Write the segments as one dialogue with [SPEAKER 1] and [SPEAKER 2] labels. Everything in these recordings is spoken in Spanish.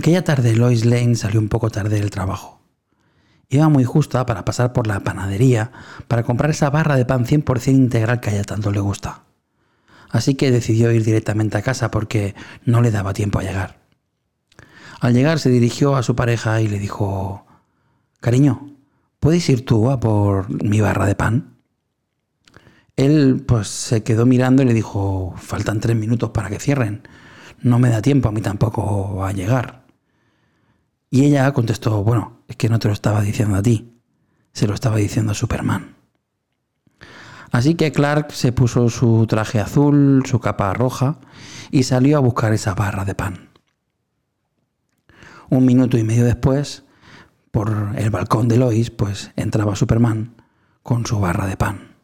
[SPEAKER 1] Aquella tarde Lois Lane salió un poco tarde del trabajo. Iba muy justa para pasar por la panadería para comprar esa barra de pan 100% integral que a ella tanto le gusta. Así que decidió ir directamente a casa porque no le daba tiempo a llegar. Al llegar se dirigió a su pareja y le dijo, Cariño, ¿puedes ir tú a por mi barra de pan? Él pues se quedó mirando y le dijo, faltan tres minutos para que cierren. No me da tiempo a mí tampoco a llegar. Y ella contestó, bueno, es que no te lo estaba diciendo a ti, se lo estaba diciendo a Superman. Así que Clark se puso su traje azul, su capa roja, y salió a buscar esa barra de pan. Un minuto y medio después, por el balcón de Lois, pues entraba Superman con su barra de pan.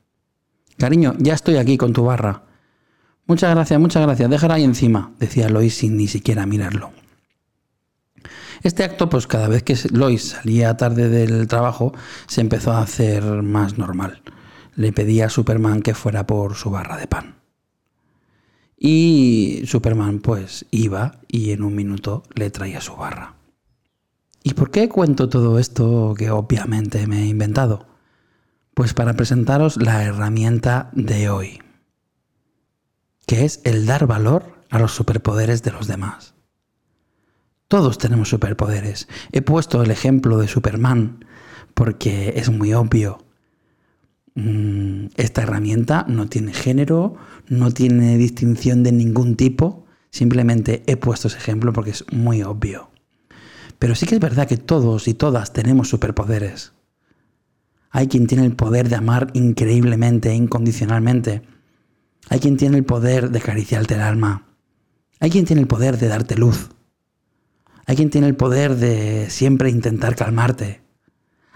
[SPEAKER 1] Cariño, ya estoy aquí con tu barra. Muchas gracias, muchas gracias, déjala ahí encima, decía Lois sin ni siquiera mirarlo. Este acto, pues cada vez que Lois salía tarde del trabajo, se empezó a hacer más normal. Le pedía a Superman que fuera por su barra de pan. Y Superman pues iba y en un minuto le traía su barra. ¿Y por qué cuento todo esto que obviamente me he inventado? Pues para presentaros la herramienta de hoy, que es el dar valor a los superpoderes de los demás. Todos tenemos superpoderes. He puesto el ejemplo de Superman porque es muy obvio. Mm, esta herramienta no tiene género, no tiene distinción de ningún tipo. Simplemente he puesto ese ejemplo porque es muy obvio. Pero sí que es verdad que todos y todas tenemos superpoderes. Hay quien tiene el poder de amar increíblemente, incondicionalmente. Hay quien tiene el poder de acariciarte el alma. Hay quien tiene el poder de darte luz. Hay quien tiene el poder de siempre intentar calmarte.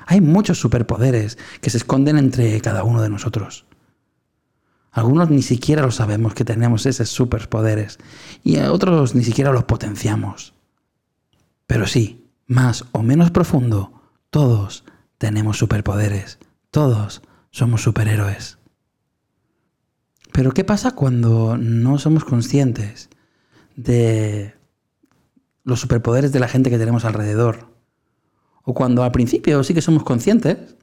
[SPEAKER 1] Hay muchos superpoderes que se esconden entre cada uno de nosotros. Algunos ni siquiera lo sabemos que tenemos esos superpoderes y otros ni siquiera los potenciamos. Pero sí, más o menos profundo, todos tenemos superpoderes, todos somos superhéroes. Pero ¿qué pasa cuando no somos conscientes de los superpoderes de la gente que tenemos alrededor. O cuando al principio sí que somos conscientes,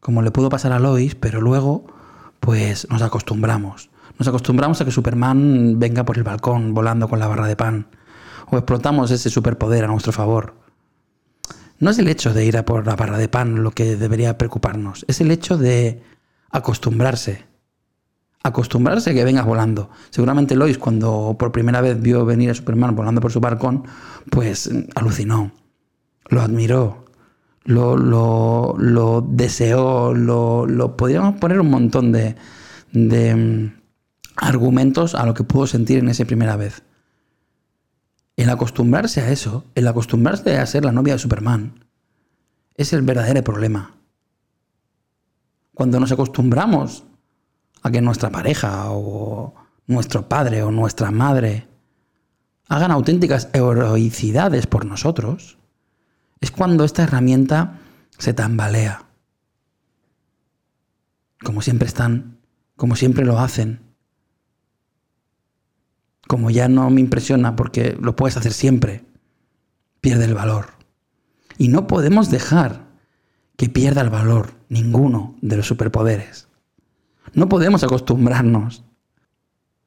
[SPEAKER 1] como le pudo pasar a Lois, pero luego pues nos acostumbramos. Nos acostumbramos a que Superman venga por el balcón volando con la barra de pan. O explotamos ese superpoder a nuestro favor. No es el hecho de ir a por la barra de pan lo que debería preocuparnos, es el hecho de acostumbrarse acostumbrarse a que vengas volando. Seguramente Lois, cuando por primera vez vio venir a Superman volando por su balcón, pues alucinó, lo admiró, lo, lo, deseó, lo, lo, podríamos poner un montón de, de mm, argumentos a lo que pudo sentir en esa primera vez. El acostumbrarse a eso, el acostumbrarse a ser la novia de Superman, es el verdadero problema. Cuando nos acostumbramos a que nuestra pareja o nuestro padre o nuestra madre hagan auténticas heroicidades por nosotros, es cuando esta herramienta se tambalea. Como siempre están, como siempre lo hacen. Como ya no me impresiona porque lo puedes hacer siempre, pierde el valor. Y no podemos dejar que pierda el valor ninguno de los superpoderes. No podemos acostumbrarnos.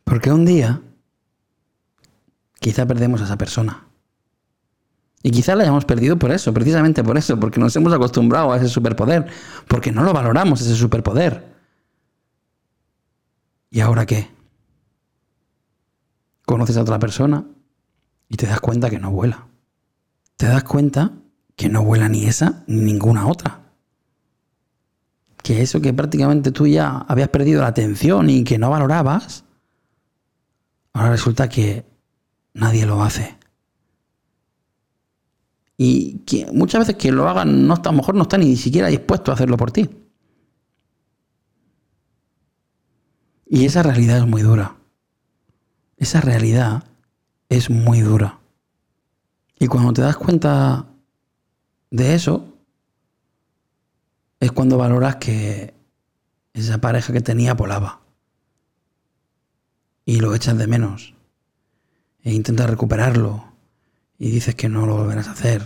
[SPEAKER 1] Porque un día quizá perdemos a esa persona. Y quizá la hayamos perdido por eso, precisamente por eso, porque nos hemos acostumbrado a ese superpoder, porque no lo valoramos ese superpoder. ¿Y ahora qué? Conoces a otra persona y te das cuenta que no vuela. Te das cuenta que no vuela ni esa ni ninguna otra que eso que prácticamente tú ya habías perdido la atención y que no valorabas, ahora resulta que nadie lo hace. Y muchas veces que lo hagan, no está, a lo mejor no está ni siquiera dispuesto a hacerlo por ti. Y esa realidad es muy dura. Esa realidad es muy dura. Y cuando te das cuenta de eso, es cuando valoras que esa pareja que tenía volaba. Y lo echas de menos. E intentas recuperarlo. y dices que no lo volverás a hacer.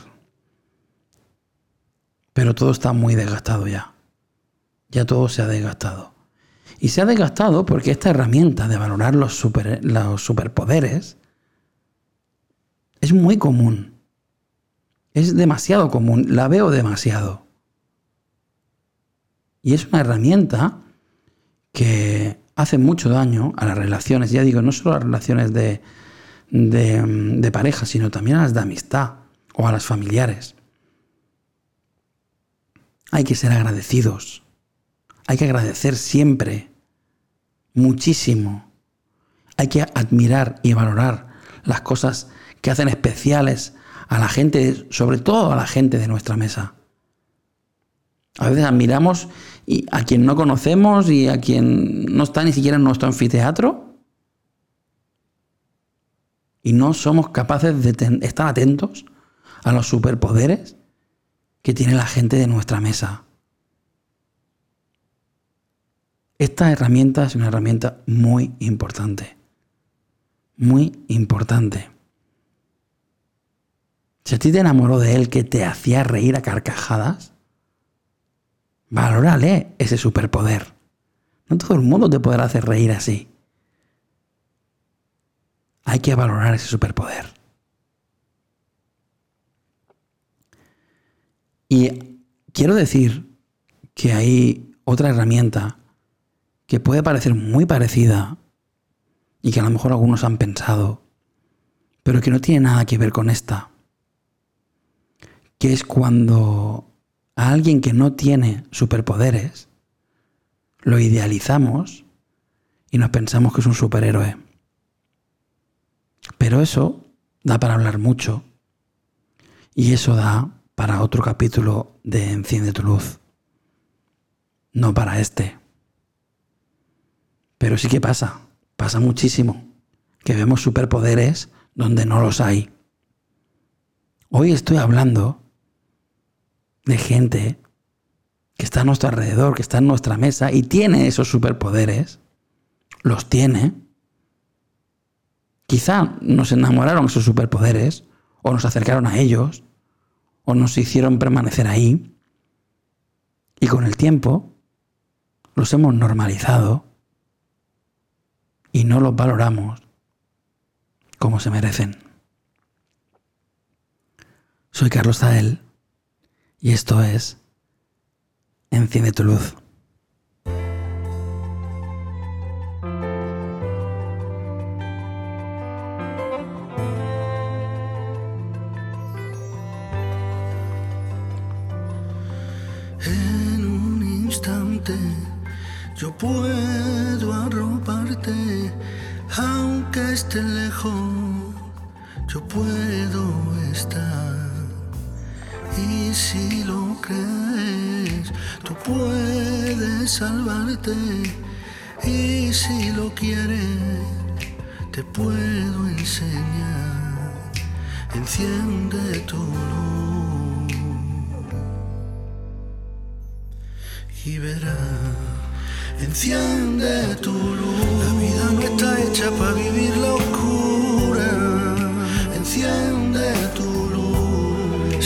[SPEAKER 1] Pero todo está muy desgastado ya. Ya todo se ha desgastado. Y se ha desgastado porque esta herramienta de valorar los, super, los superpoderes es muy común. Es demasiado común. La veo demasiado. Y es una herramienta que hace mucho daño a las relaciones. Ya digo, no solo a las relaciones de, de, pareja, sino también a las de amistad o a las familiares. Hay que ser agradecidos. Hay que agradecer siempre. Muchísimo. Hay que admirar y valorar las cosas que hacen especiales a la gente, sobre todo a la gente de nuestra mesa. A veces admiramos a quien no conocemos y a quien no está ni siquiera en nuestro anfiteatro y no somos capaces de estar atentos a los superpoderes que tiene la gente de nuestra mesa. Esta herramienta es una herramienta muy importante. Muy importante. Si a ti te enamoró de él que te hacía reír a carcajadas, valórale ese superpoder. No todo el mundo te podrá hacer reír así. Hay que valorar ese superpoder. Y quiero decir que hay otra herramienta que puede parecer muy parecida y que a lo mejor algunos han pensado, pero que no tiene nada que ver con esta, que es cuando a alguien que no tiene superpoderes lo idealizamos y nos pensamos que es un superhéroe. Pero eso da para hablar mucho y eso da para otro capítulo de Enciende tu luz. No para este. Pero sí que pasa, pasa muchísimo, que vemos superpoderes donde no los hay. Hoy estoy hablando de gente que está a nuestro alrededor, que está en nuestra mesa y tiene esos superpoderes, los tiene, Quizá nos enamoraron esos superpoderes, o nos acercaron a ellos, o nos hicieron permanecer ahí, y con el tiempo los hemos normalizado y no los valoramos como se merecen. Soy Carlos Zael y esto es Enciende tu luz.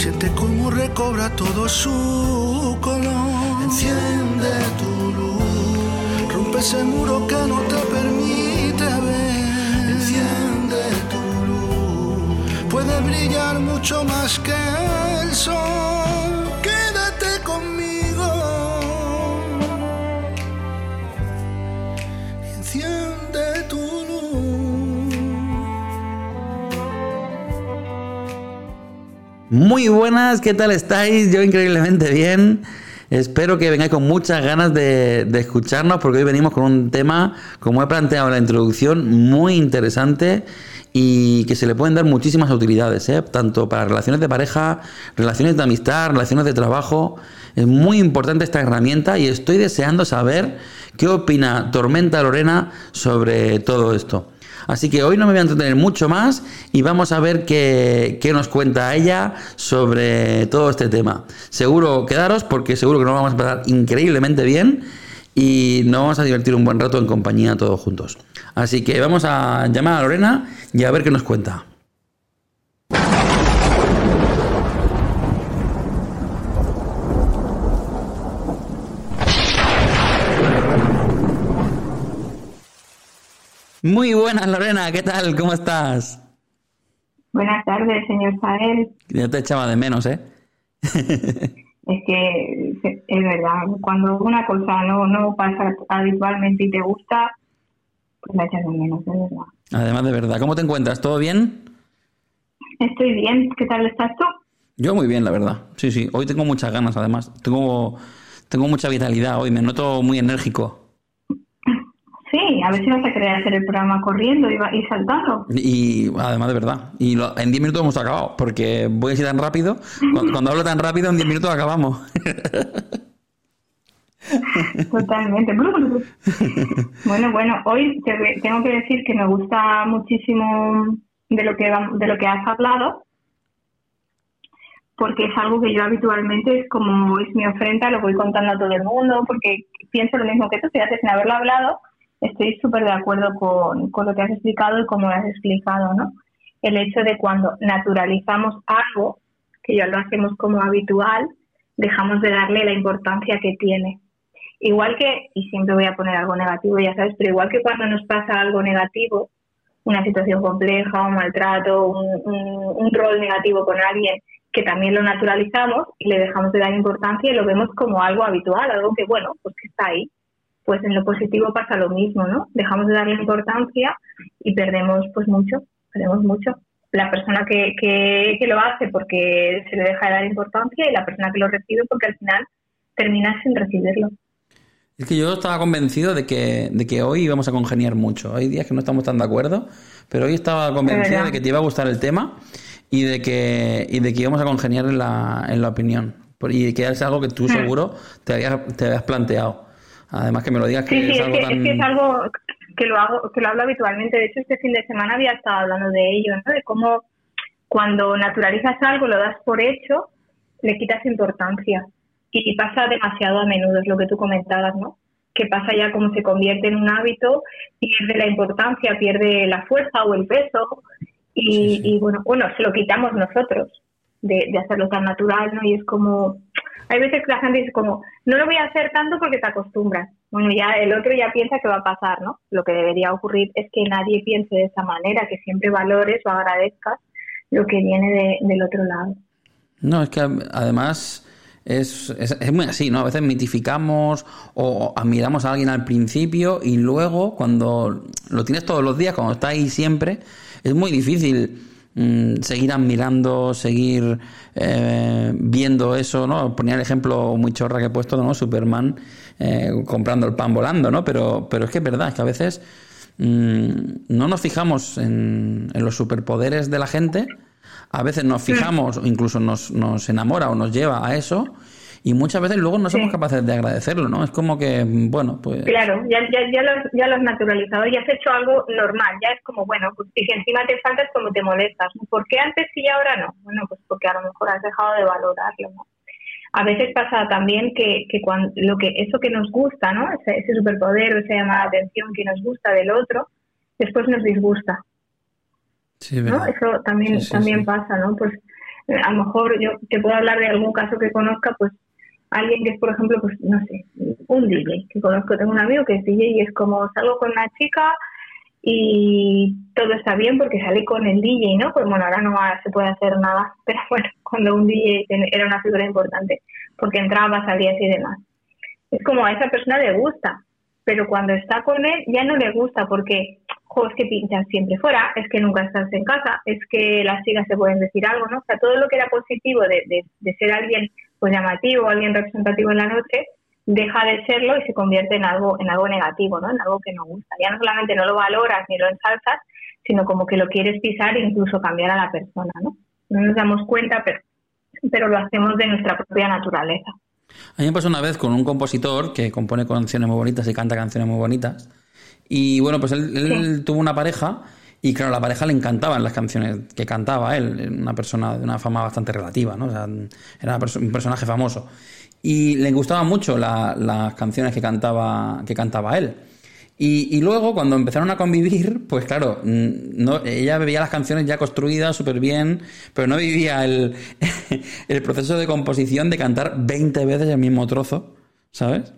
[SPEAKER 2] Siente cómo recobra todo su color. Enciende tu luz. Rompe ese muro que no te permite ver. Enciende tu luz. Puede brillar mucho más que el sol.
[SPEAKER 1] Muy buenas, ¿qué tal estáis? Yo increíblemente bien. Espero que vengáis con muchas ganas de, escucharnos porque hoy venimos con un tema, como he planteado en la introducción, muy interesante y que se le pueden dar muchísimas utilidades, ¿eh? tanto para relaciones de pareja, relaciones de amistad, relaciones de trabajo. Es muy importante esta herramienta y estoy deseando saber qué opina Tormenta Lorena sobre todo esto. Así que hoy no me voy a entretener mucho más y vamos a ver qué, nos cuenta ella sobre todo este tema. Seguro quedaros porque seguro que nos vamos a pasar increíblemente bien y nos vamos a divertir un buen rato en compañía todos juntos. Así que vamos a llamar a Lorena y a ver qué nos cuenta. Muy buenas, Lorena, ¿qué tal? ¿Cómo estás?
[SPEAKER 3] Buenas tardes, señor Sael.
[SPEAKER 1] Ya te echaba de menos, ¿eh?
[SPEAKER 3] es que es verdad, cuando una cosa no, no pasa habitualmente y te gusta, pues la echas de menos, es verdad.
[SPEAKER 1] Además, de verdad, ¿cómo te encuentras? ¿Todo bien?
[SPEAKER 3] Estoy bien, ¿qué tal estás tú?
[SPEAKER 1] Yo muy bien, la verdad. Sí, sí, hoy tengo muchas ganas, además. Tengo, tengo mucha vitalidad hoy, me noto muy enérgico.
[SPEAKER 3] A ver si vas a querer hacer el programa corriendo y, y saltando.
[SPEAKER 1] Y además de verdad. Y en 10 minutos hemos acabado, porque voy a ir tan rápido. Cuando, hablo tan rápido, en 10 minutos acabamos.
[SPEAKER 3] Totalmente. bueno, bueno, hoy tengo que decir que me gusta muchísimo de lo que de lo que has hablado, porque es algo que yo habitualmente es como es mi ofrenda, lo voy contando a todo el mundo, porque pienso lo mismo que tú, fíjate, sin haberlo hablado, estoy súper de acuerdo con, con, lo que has explicado y cómo lo has explicado, ¿no? El hecho de cuando naturalizamos algo, que ya lo hacemos como habitual, dejamos de darle la importancia que tiene. Igual que, y siempre voy a poner algo negativo, ya sabes, pero igual que cuando nos pasa algo negativo, una situación compleja, un maltrato, un, un, un rol negativo con alguien, que también lo naturalizamos y le dejamos de dar importancia y lo vemos como algo habitual, algo que, bueno, pues que está ahí pues en lo positivo pasa lo mismo, ¿no? Dejamos de darle importancia y perdemos pues mucho, perdemos mucho. La persona que, que, que lo hace porque se le deja de dar importancia y la persona que lo recibe porque al final termina sin recibirlo.
[SPEAKER 1] Es que yo estaba convencido de que, de que hoy íbamos a congeniar mucho. Hay días que no estamos tan de acuerdo, pero hoy estaba convencido de que te iba a gustar el tema y de que, y de que íbamos a congeniar en la, en la opinión. Y que es algo que tú hmm. seguro te habías, te habías planteado. Además que me lo digas que
[SPEAKER 3] es
[SPEAKER 1] algo
[SPEAKER 3] es que es algo que lo hago, que lo hablo habitualmente. De hecho, este fin de semana había estado hablando de ello, ¿no? De cómo cuando naturalizas algo, lo das por hecho, le quitas importancia. Y pasa demasiado a menudo, es lo que tú comentabas, ¿no? Que pasa ya como se convierte en un hábito, pierde la importancia, pierde la fuerza o el peso. Y, y bueno, bueno, se lo quitamos nosotros de, de hacerlo tan natural, ¿no? Y es como, hay veces que la gente dice como, no lo voy a hacer tanto porque te acostumbras. Bueno, ya el otro ya piensa que va a pasar, ¿no? Lo que debería ocurrir es que nadie piense de esa manera, que siempre valores o agradezcas lo que viene del otro lado.
[SPEAKER 1] No, es que además es, es, muy así, ¿no? A veces mitificamos o admiramos a alguien al principio y luego cuando lo tienes todos los días, cuando está ahí siempre, es muy difícil Mm, seguir admirando, seguir eh, viendo eso, ¿no? Ponía el ejemplo muy chorra que he puesto, ¿no? Superman eh, comprando el pan volando, ¿no? Pero, pero es que es verdad, es que a veces mm, no nos fijamos en, en, los superpoderes de la gente, a veces nos fijamos, incluso nos, nos enamora o nos lleva a eso, y muchas veces luego no somos capaces de agradecerlo, ¿no? Es como que, bueno, pues...
[SPEAKER 3] Claro, ya, ya, ya, lo, ya lo has naturalizado, ya has hecho algo normal, ya es como, bueno, pues y si encima te falta es como te molestas. ¿Por qué antes y ahora no? Bueno, pues porque a lo mejor has dejado de valorarlo, ¿no? A veces pasa también que, que cuando lo que eso que nos gusta, ¿no? Ese, ese superpoder, esa llamada de atención que nos gusta del otro, después nos disgusta.
[SPEAKER 1] Sí,
[SPEAKER 3] ¿no? Eso también, también pasa, ¿no? Pues a lo mejor yo te puedo hablar de algún caso que conozca, pues alguien que es, por ejemplo, pues no sé, un DJ, que conozco, tengo un amigo que es DJ y es como salgo con una chica y todo está bien porque salí con el DJ, ¿no? Pues bueno, ahora no se puede hacer nada, pero bueno, cuando un DJ era una figura importante, porque entraba, salía y demás. Es como a esa persona le gusta, pero cuando está con él ya no le gusta porque, jo, es que pinchas siempre fuera, es que nunca estás en casa, es que las chicas se pueden decir algo, ¿no? O sea, todo lo que era positivo de, de, de ser alguien pues llamativo, alguien representativo en la noche, deja de serlo y se convierte en algo, en algo negativo, ¿no? En algo que no gusta. Ya no solamente no lo valoras ni lo ensalzas, sino como que lo quieres pisar e incluso cambiar a la persona, ¿no? No nos damos cuenta, pero, pero lo hacemos de nuestra propia naturaleza.
[SPEAKER 1] A mí me pasó una vez con un compositor que compone canciones muy bonitas y canta canciones muy bonitas. Y bueno, pues él, tuvo una pareja y claro, a la pareja le encantaban las canciones que cantaba él, una persona de una fama bastante relativa, ¿no? O sea, era un personaje famoso. Y le gustaban mucho las canciones que cantaba, que cantaba él. Y, luego, cuando empezaron a convivir, pues claro, no, ella veía las canciones ya construidas súper bien, pero no vivía el, el proceso de composición de cantar 20 veces el mismo trozo, ¿sabes?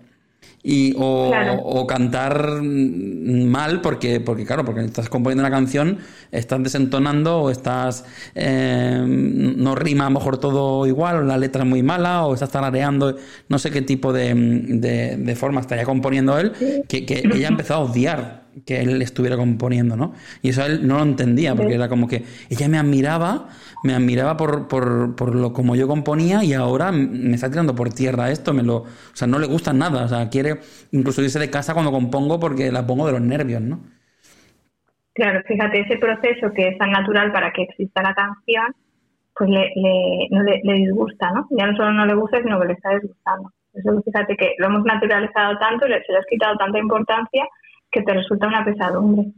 [SPEAKER 1] Y o, cantar mal porque porque claro porque estás componiendo una canción estás desentonando o estás eh, no rima a lo mejor todo igual o la letra es muy mala o estás tarareando no sé qué tipo de, de, forma estaría componiendo él que, que ella ha empezado a odiar que él estuviera componiendo, ¿no? Y eso él no lo entendía, porque era como que ella me admiraba, me admiraba por, por, por lo como yo componía y ahora me está tirando por tierra esto, me lo, o sea, no le gusta nada, o sea, quiere incluso irse de casa cuando compongo porque la pongo de los nervios, ¿no?
[SPEAKER 3] Claro, fíjate, ese proceso que es tan natural para que exista la canción, pues le, le, no le, disgusta, ¿no? Ya no solo no le gusta, sino que le está disgustando. Eso fíjate que lo hemos naturalizado tanto, le, se le has quitado tanta importancia que te resulta una pesadumbre.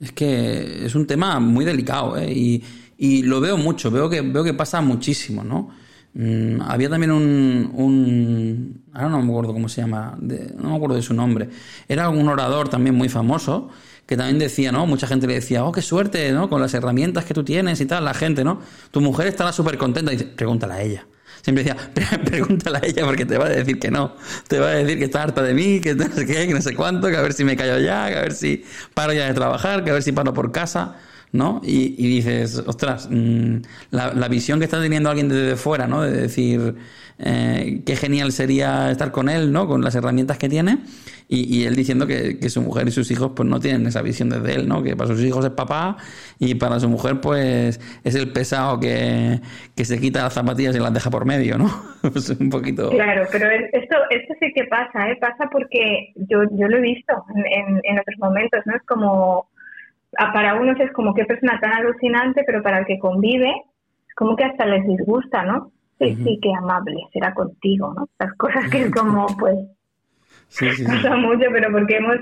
[SPEAKER 1] Es que es un tema muy delicado ¿eh? y, y, lo veo mucho, veo que, veo que pasa muchísimo, ¿no? Mm, había también un, Ahora no me acuerdo cómo se llama, no me acuerdo de su nombre. Era un orador también muy famoso que también decía, ¿no? Mucha gente le decía, oh, qué suerte, ¿no? Con las herramientas que tú tienes y tal, la gente, ¿no? Tu mujer estará súper contenta. Y dice, pregúntale a ella siempre decía, pregúntale a ella porque te va a decir que no. Te va a decir que está harta de mí, que no sé qué, que no sé cuánto, que a ver si me callo ya, que a ver si paro ya de trabajar, que a ver si paro por casa. ¿no? Y, dices, ostras, mm, la, la, visión que está teniendo alguien desde fuera, ¿no? De decir, eh, qué genial sería estar con él, ¿no? Con las herramientas que tiene. Y, él diciendo que, su mujer y sus hijos pues no tienen esa visión desde él, ¿no? Que para sus hijos es papá y para su mujer pues es el pesado que, se quita las zapatillas y las deja por medio, ¿no? un poquito...
[SPEAKER 3] Claro, pero esto, esto sí que pasa, ¿eh? Pasa porque yo, yo lo he visto en, en otros momentos, ¿no? Es como, para unos es como qué persona tan alucinante, pero para el que convive es como que hasta les disgusta, ¿no? Sí, sí, qué amable será contigo, ¿no? Las cosas que es como, pues, sí, sí, pasa mucho, pero porque hemos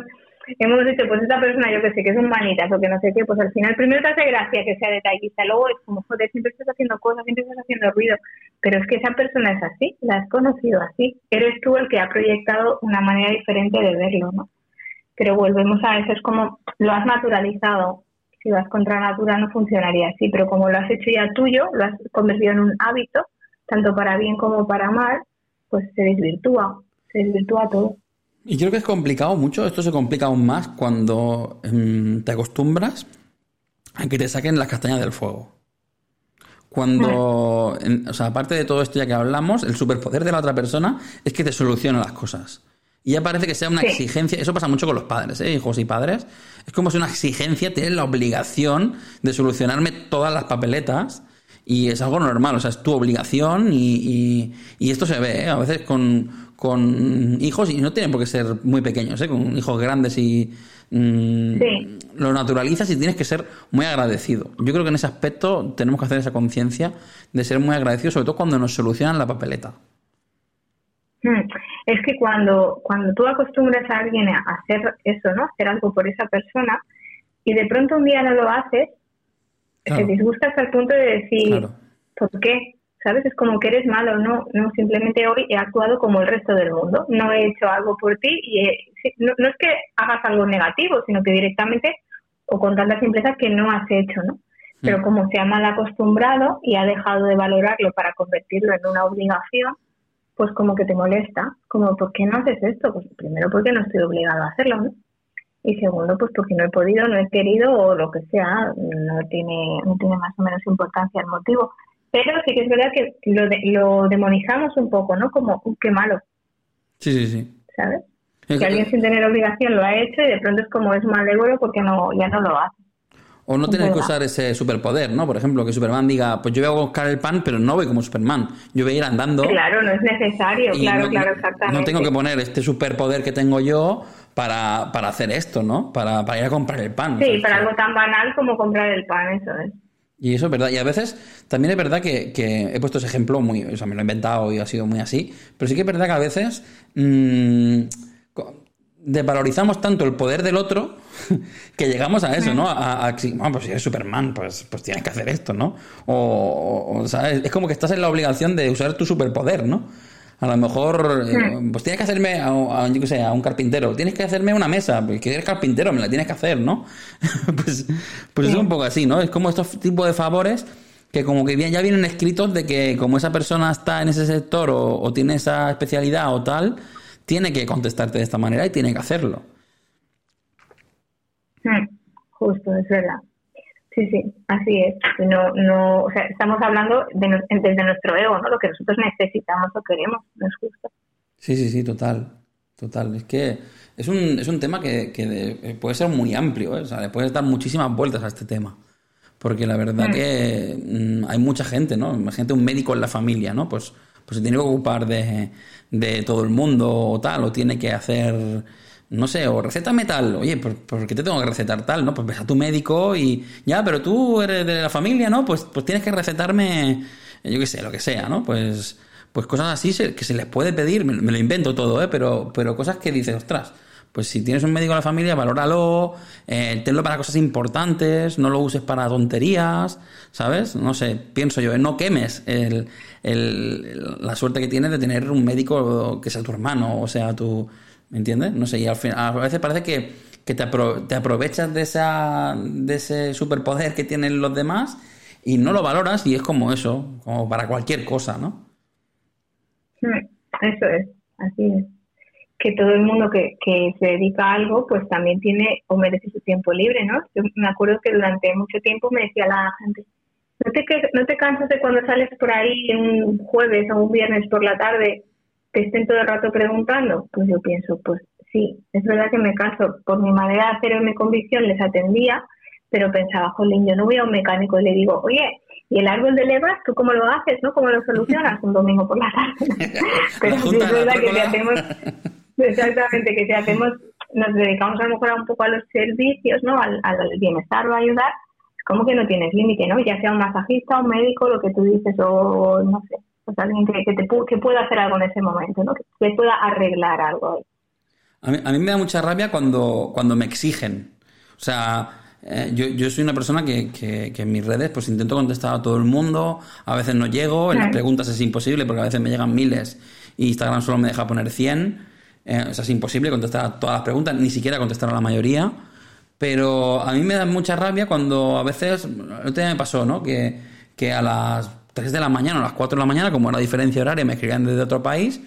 [SPEAKER 3] hemos dicho, pues esta persona, yo que sé, que es un manitazo, que no sé qué, pues al final primero te hace gracia que sea detallista, luego es como, joder, siempre estás haciendo cosas, siempre estás haciendo ruido, pero es que esa persona es así, la has conocido así, eres tú el que ha proyectado una manera diferente de verlo, ¿no? Pero volvemos a eso, es como lo has naturalizado, si vas contra la natura no funcionaría así, pero como lo has hecho ya tuyo, lo has convertido en un hábito, tanto para bien como para mal, pues se desvirtúa, se desvirtúa todo.
[SPEAKER 1] Y creo que es complicado mucho, esto se complica aún más cuando em, te acostumbras a que te saquen las castañas del fuego. Cuando, o sea, aparte de todo esto ya que hablamos, el superpoder de la otra persona es que te soluciona las cosas. Y ya parece que sea una exigencia, eso pasa mucho con los padres, ¿eh? hijos y padres. Es como si una exigencia tiene la obligación de solucionarme todas las papeletas y es algo normal, o sea, es tu obligación y, y, esto se ve ¿eh? a veces con, con, hijos y no tienen por qué ser muy pequeños, ¿eh? con hijos grandes y mm, lo naturalizas y tienes que ser muy agradecido. Yo creo que en ese aspecto tenemos que hacer esa conciencia de ser muy agradecidos, sobre todo cuando nos solucionan la papeleta.
[SPEAKER 3] Hmm. Es que cuando, cuando tú acostumbras a alguien a hacer eso, ¿no? Hacer algo por esa persona y de pronto un día no lo haces, te disgusta hasta el punto de decir, ¿por qué? ¿Sabes? Es como que eres malo, no, no, simplemente hoy he actuado como el resto del mundo, no he hecho algo por ti y no, es que hagas algo negativo, sino que directamente o con tanta simpleza que no has hecho, ¿no? Pero mm. como se ha mal acostumbrado y ha dejado de valorarlo para convertirlo en una obligación, pues como que te molesta, como ¿por qué no haces esto? Pues primero porque no estoy obligado a hacerlo, ¿no? Y segundo pues porque no he podido, no he querido o lo que sea, no tiene, no tiene más o menos importancia el motivo. Pero sí que es verdad que lo, lo demonizamos un poco, ¿no? Como, qué malo.
[SPEAKER 1] Sí, sí, sí.
[SPEAKER 3] ¿Sabes? que alguien sin tener obligación lo ha hecho y de pronto es como es malévolo porque no ya no lo hace.
[SPEAKER 1] O no tienes que usar ese superpoder, ¿no? Por ejemplo, que Superman diga, pues yo voy a buscar el pan, pero no voy como Superman. Yo voy a ir andando.
[SPEAKER 3] Claro, no es necesario, claro, claro, exactamente.
[SPEAKER 1] No tengo que poner este superpoder que tengo yo para, para hacer esto, ¿no? Para, para, ir a comprar el pan.
[SPEAKER 3] Sí, para algo tan banal como comprar el pan, eso es.
[SPEAKER 1] Y eso es verdad. Y a veces también es verdad que, he puesto ese ejemplo muy. O sea, me lo he inventado y ha sido muy así. Pero sí que es verdad que a veces. Mmm, desvalorizamos tanto el poder del otro que llegamos a eso, ¿no? A, a, pues si eres Superman, pues, pues tienes que hacer esto, ¿no? O, o, ¿sabes? Es como que estás en la obligación de usar tu superpoder, ¿no? A lo mejor, eh, pues tienes que hacerme, a, a, un carpintero, tienes que hacerme una mesa, porque eres carpintero, me la tienes que hacer, ¿no? pues pues es un poco así, ¿no? Es como estos tipos de favores que como que ya vienen escritos de que como esa persona está en ese sector o, tiene esa especialidad o tal, tiene que contestarte de esta manera y tiene que hacerlo.
[SPEAKER 3] Hmm, justo, es verdad. Sí, sí, así es. No, no, o sea, estamos hablando de, desde nuestro ego, ¿no? Lo que nosotros necesitamos o queremos, no es justo.
[SPEAKER 1] Sí, sí, sí, total. Total. Es que es un, es un tema que, que puede ser muy amplio, ¿eh? O sea, le puedes dar muchísimas vueltas a este tema. Porque la verdad hmm. que mm, hay mucha gente, ¿no? Imagínate un médico en la familia, ¿no? Pues, pues se tiene que ocupar de, de todo el mundo o tal, o tiene que hacer no sé, o receta metal, oye, ¿por, qué te tengo que recetar tal? ¿No? Pues ves a tu médico y ya, pero tú eres de la familia, ¿no? Pues, pues tienes que recetarme, yo qué sé, lo que sea, ¿no? Pues, pues cosas así que se les puede pedir, me, lo invento todo, ¿eh? Pero, pero cosas que dices, ostras, pues si tienes un médico en la familia, valóralo, eh, tenlo para cosas importantes, no lo uses para tonterías, ¿sabes? No sé, pienso yo, ¿eh? no quemes el, la suerte que tienes de tener un médico que sea tu hermano, o sea, tu ¿Me entiendes? No sé, y al final, a veces parece que, te, te, aprovechas de, esa, de ese superpoder que tienen los demás y no lo valoras y es como eso, como para cualquier cosa, ¿no?
[SPEAKER 3] Hmm, eso es, así es. Que todo el mundo que, que se dedica a algo, pues también tiene o merece su tiempo libre, ¿no? Yo me acuerdo que durante mucho tiempo me decía la gente, ¿no te, no te cansas de cuando sales por ahí un jueves o un viernes por la tarde te estén todo el rato preguntando, pues yo pienso, pues sí, es verdad que me canso. Por mi manera de hacer mi convicción les atendía, pero pensaba, jolín, yo no voy a un mecánico y le digo, oye, ¿y el árbol de levas tú cómo lo haces, no? ¿Cómo lo solucionas un domingo por la tarde? pero sí es verdad que si hacemos, exactamente, que si hacemos, nos dedicamos a lo mejor a un poco a los servicios, ¿no? Al, al bienestar o ayudar, como que no tienes límite, ¿no? Ya sea un masajista, un médico, lo que tú dices, o no sé, pues alguien que, que, te, que pueda hacer algo en ese momento, ¿no? que, pueda arreglar algo.
[SPEAKER 1] A mí, a mí, me da mucha rabia cuando, cuando me exigen. O sea, eh, yo, yo, soy una persona que, que, en mis redes pues intento contestar a todo el mundo, a veces no llego, en las preguntas es imposible porque a veces me llegan miles y Instagram solo me deja poner 100. Eh, o sea, es imposible contestar a todas las preguntas, ni siquiera contestar a la mayoría. Pero a mí me da mucha rabia cuando a veces, otro me pasó, ¿no? Que, que a las 3 de la mañana o las 4 de la mañana, como era diferencia horaria, me escribían desde otro país,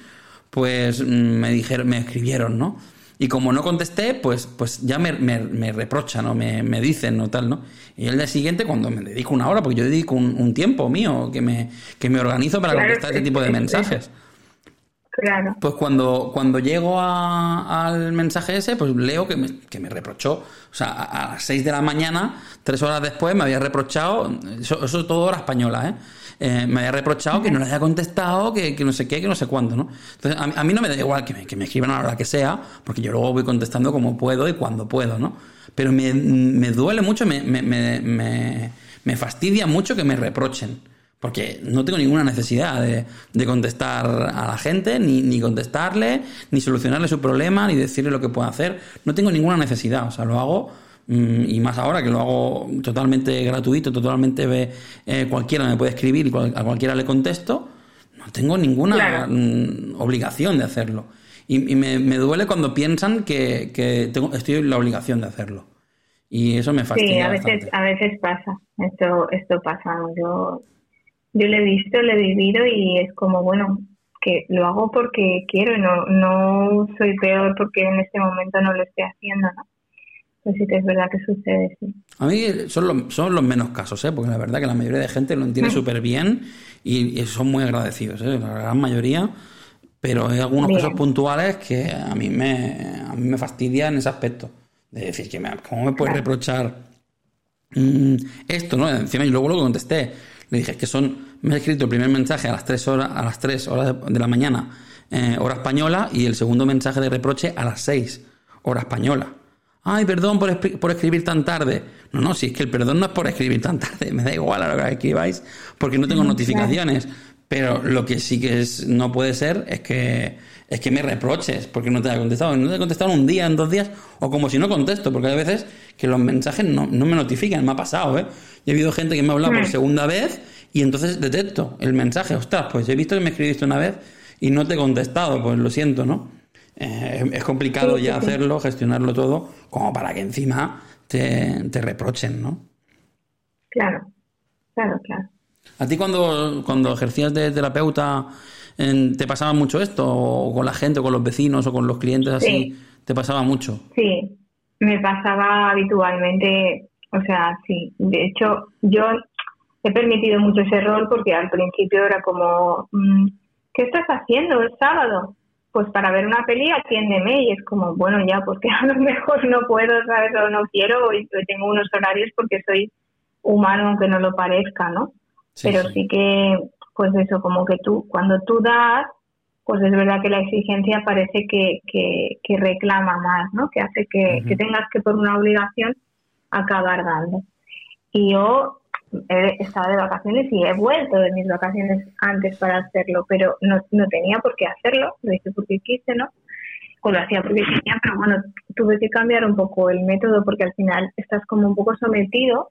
[SPEAKER 1] pues mm, me dijeron, me escribieron, ¿no? Y como no contesté, pues, pues ya me, me, reprochan o me, me, dicen o tal, ¿no? Y el día siguiente, cuando me dedico una hora, porque yo dedico un, tiempo mío que me, que me organizo para contestar este tipo de mensajes.
[SPEAKER 3] Claro.
[SPEAKER 1] Pues cuando, cuando llego al mensaje ese, pues leo que me, que me reprochó. O sea, a, las 6 de la mañana, tres horas después, me había reprochado, eso, eso es todo hora española, ¿eh? Eh, me había reprochado que no le haya contestado, que, no sé qué, que no sé cuánto, ¿no? Entonces, a, mí no me da igual que me, que me escriban a la hora que sea, porque yo luego voy contestando como puedo y cuando puedo, ¿no? Pero me, me duele mucho, me, me fastidia mucho que me reprochen. Porque no tengo ninguna necesidad de, de contestar a la gente, ni, ni, contestarle, ni solucionarle su problema, ni decirle lo que puede hacer. No tengo ninguna necesidad. O sea, lo hago Mm, y más ahora que lo hago totalmente gratuito, totalmente eh, cualquiera me puede escribir y a cualquiera le contesto, no tengo ninguna mm, obligación de hacerlo. Y, me, duele cuando piensan que, tengo, estoy en la obligación de hacerlo. Y eso me fastidia.
[SPEAKER 3] Sí, a veces, a veces pasa. Esto, esto pasa. Yo, yo lo he visto, lo he vivido y es como, bueno, que lo hago porque quiero y no, no soy peor porque en este momento no lo estoy haciendo, ¿no? Pues sí que es verdad que sucede, sí.
[SPEAKER 1] A mí son, son los menos casos, ¿eh? porque la verdad que la mayoría de gente lo entiende súper bien y, son muy agradecidos, ¿eh? la gran mayoría. Pero hay algunos casos puntuales que a mí me, a mí me fastidia en ese aspecto. De decir, que me, ¿cómo me puedes reprochar mm, esto? ¿no? Encima, y luego lo contesté. Le dije, que son, me he escrito el primer mensaje a las 3 horas, a las 3 horas de, la mañana, eh, hora española, y el segundo mensaje de reproche a las 6, hora española ay, perdón por, por, escribir tan tarde. No, no, si es que el perdón no es por escribir tan tarde, me da igual a lo que escribáis, porque no tengo notificaciones. Pero lo que sí que es, no puede ser es que, es que me reproches porque no te haya contestado. No te he contestado un día, en dos días, o como si no contesto, porque hay veces que los mensajes no, no me notifican, me ha pasado, ¿eh? Y he habido gente que me ha hablado por mm. segunda vez y entonces detecto el mensaje, ostras, pues he visto que me escribiste una vez y no te he contestado, pues lo siento, ¿no? Eh, es complicado ya hacerlo, gestionarlo todo, como para que encima te, reprochen, ¿no?
[SPEAKER 3] Claro, claro, claro.
[SPEAKER 1] ¿A ti cuando, cuando ejercías de terapeuta ¿Te pasaba mucho esto? ¿O con la gente, o con los vecinos, o con los clientes así? ¿Te pasaba mucho?
[SPEAKER 3] Sí, me pasaba habitualmente, o sea, sí. De hecho, yo he permitido mucho ese rol porque al principio era como, mm, ¿qué estás haciendo? Es sábado. Pues para ver una peli atiéndeme y es como, bueno, ya, porque a lo mejor no puedo, ¿sabes? O no quiero, y tengo unos horarios porque soy humano, aunque no lo parezca, ¿no? Pero sí. que, pues eso, como que tú, cuando tú das, pues es verdad que la exigencia parece que, que, reclama más, ¿no? Que hace que, que tengas que por una obligación acabar dando. Y yo he estado de vacaciones y he vuelto de mis vacaciones antes para hacerlo, pero no, no tenía por qué hacerlo, lo hice porque quise, ¿no? O lo hacía porque quería, pero bueno, tuve que cambiar un poco el método porque al final estás como un poco sometido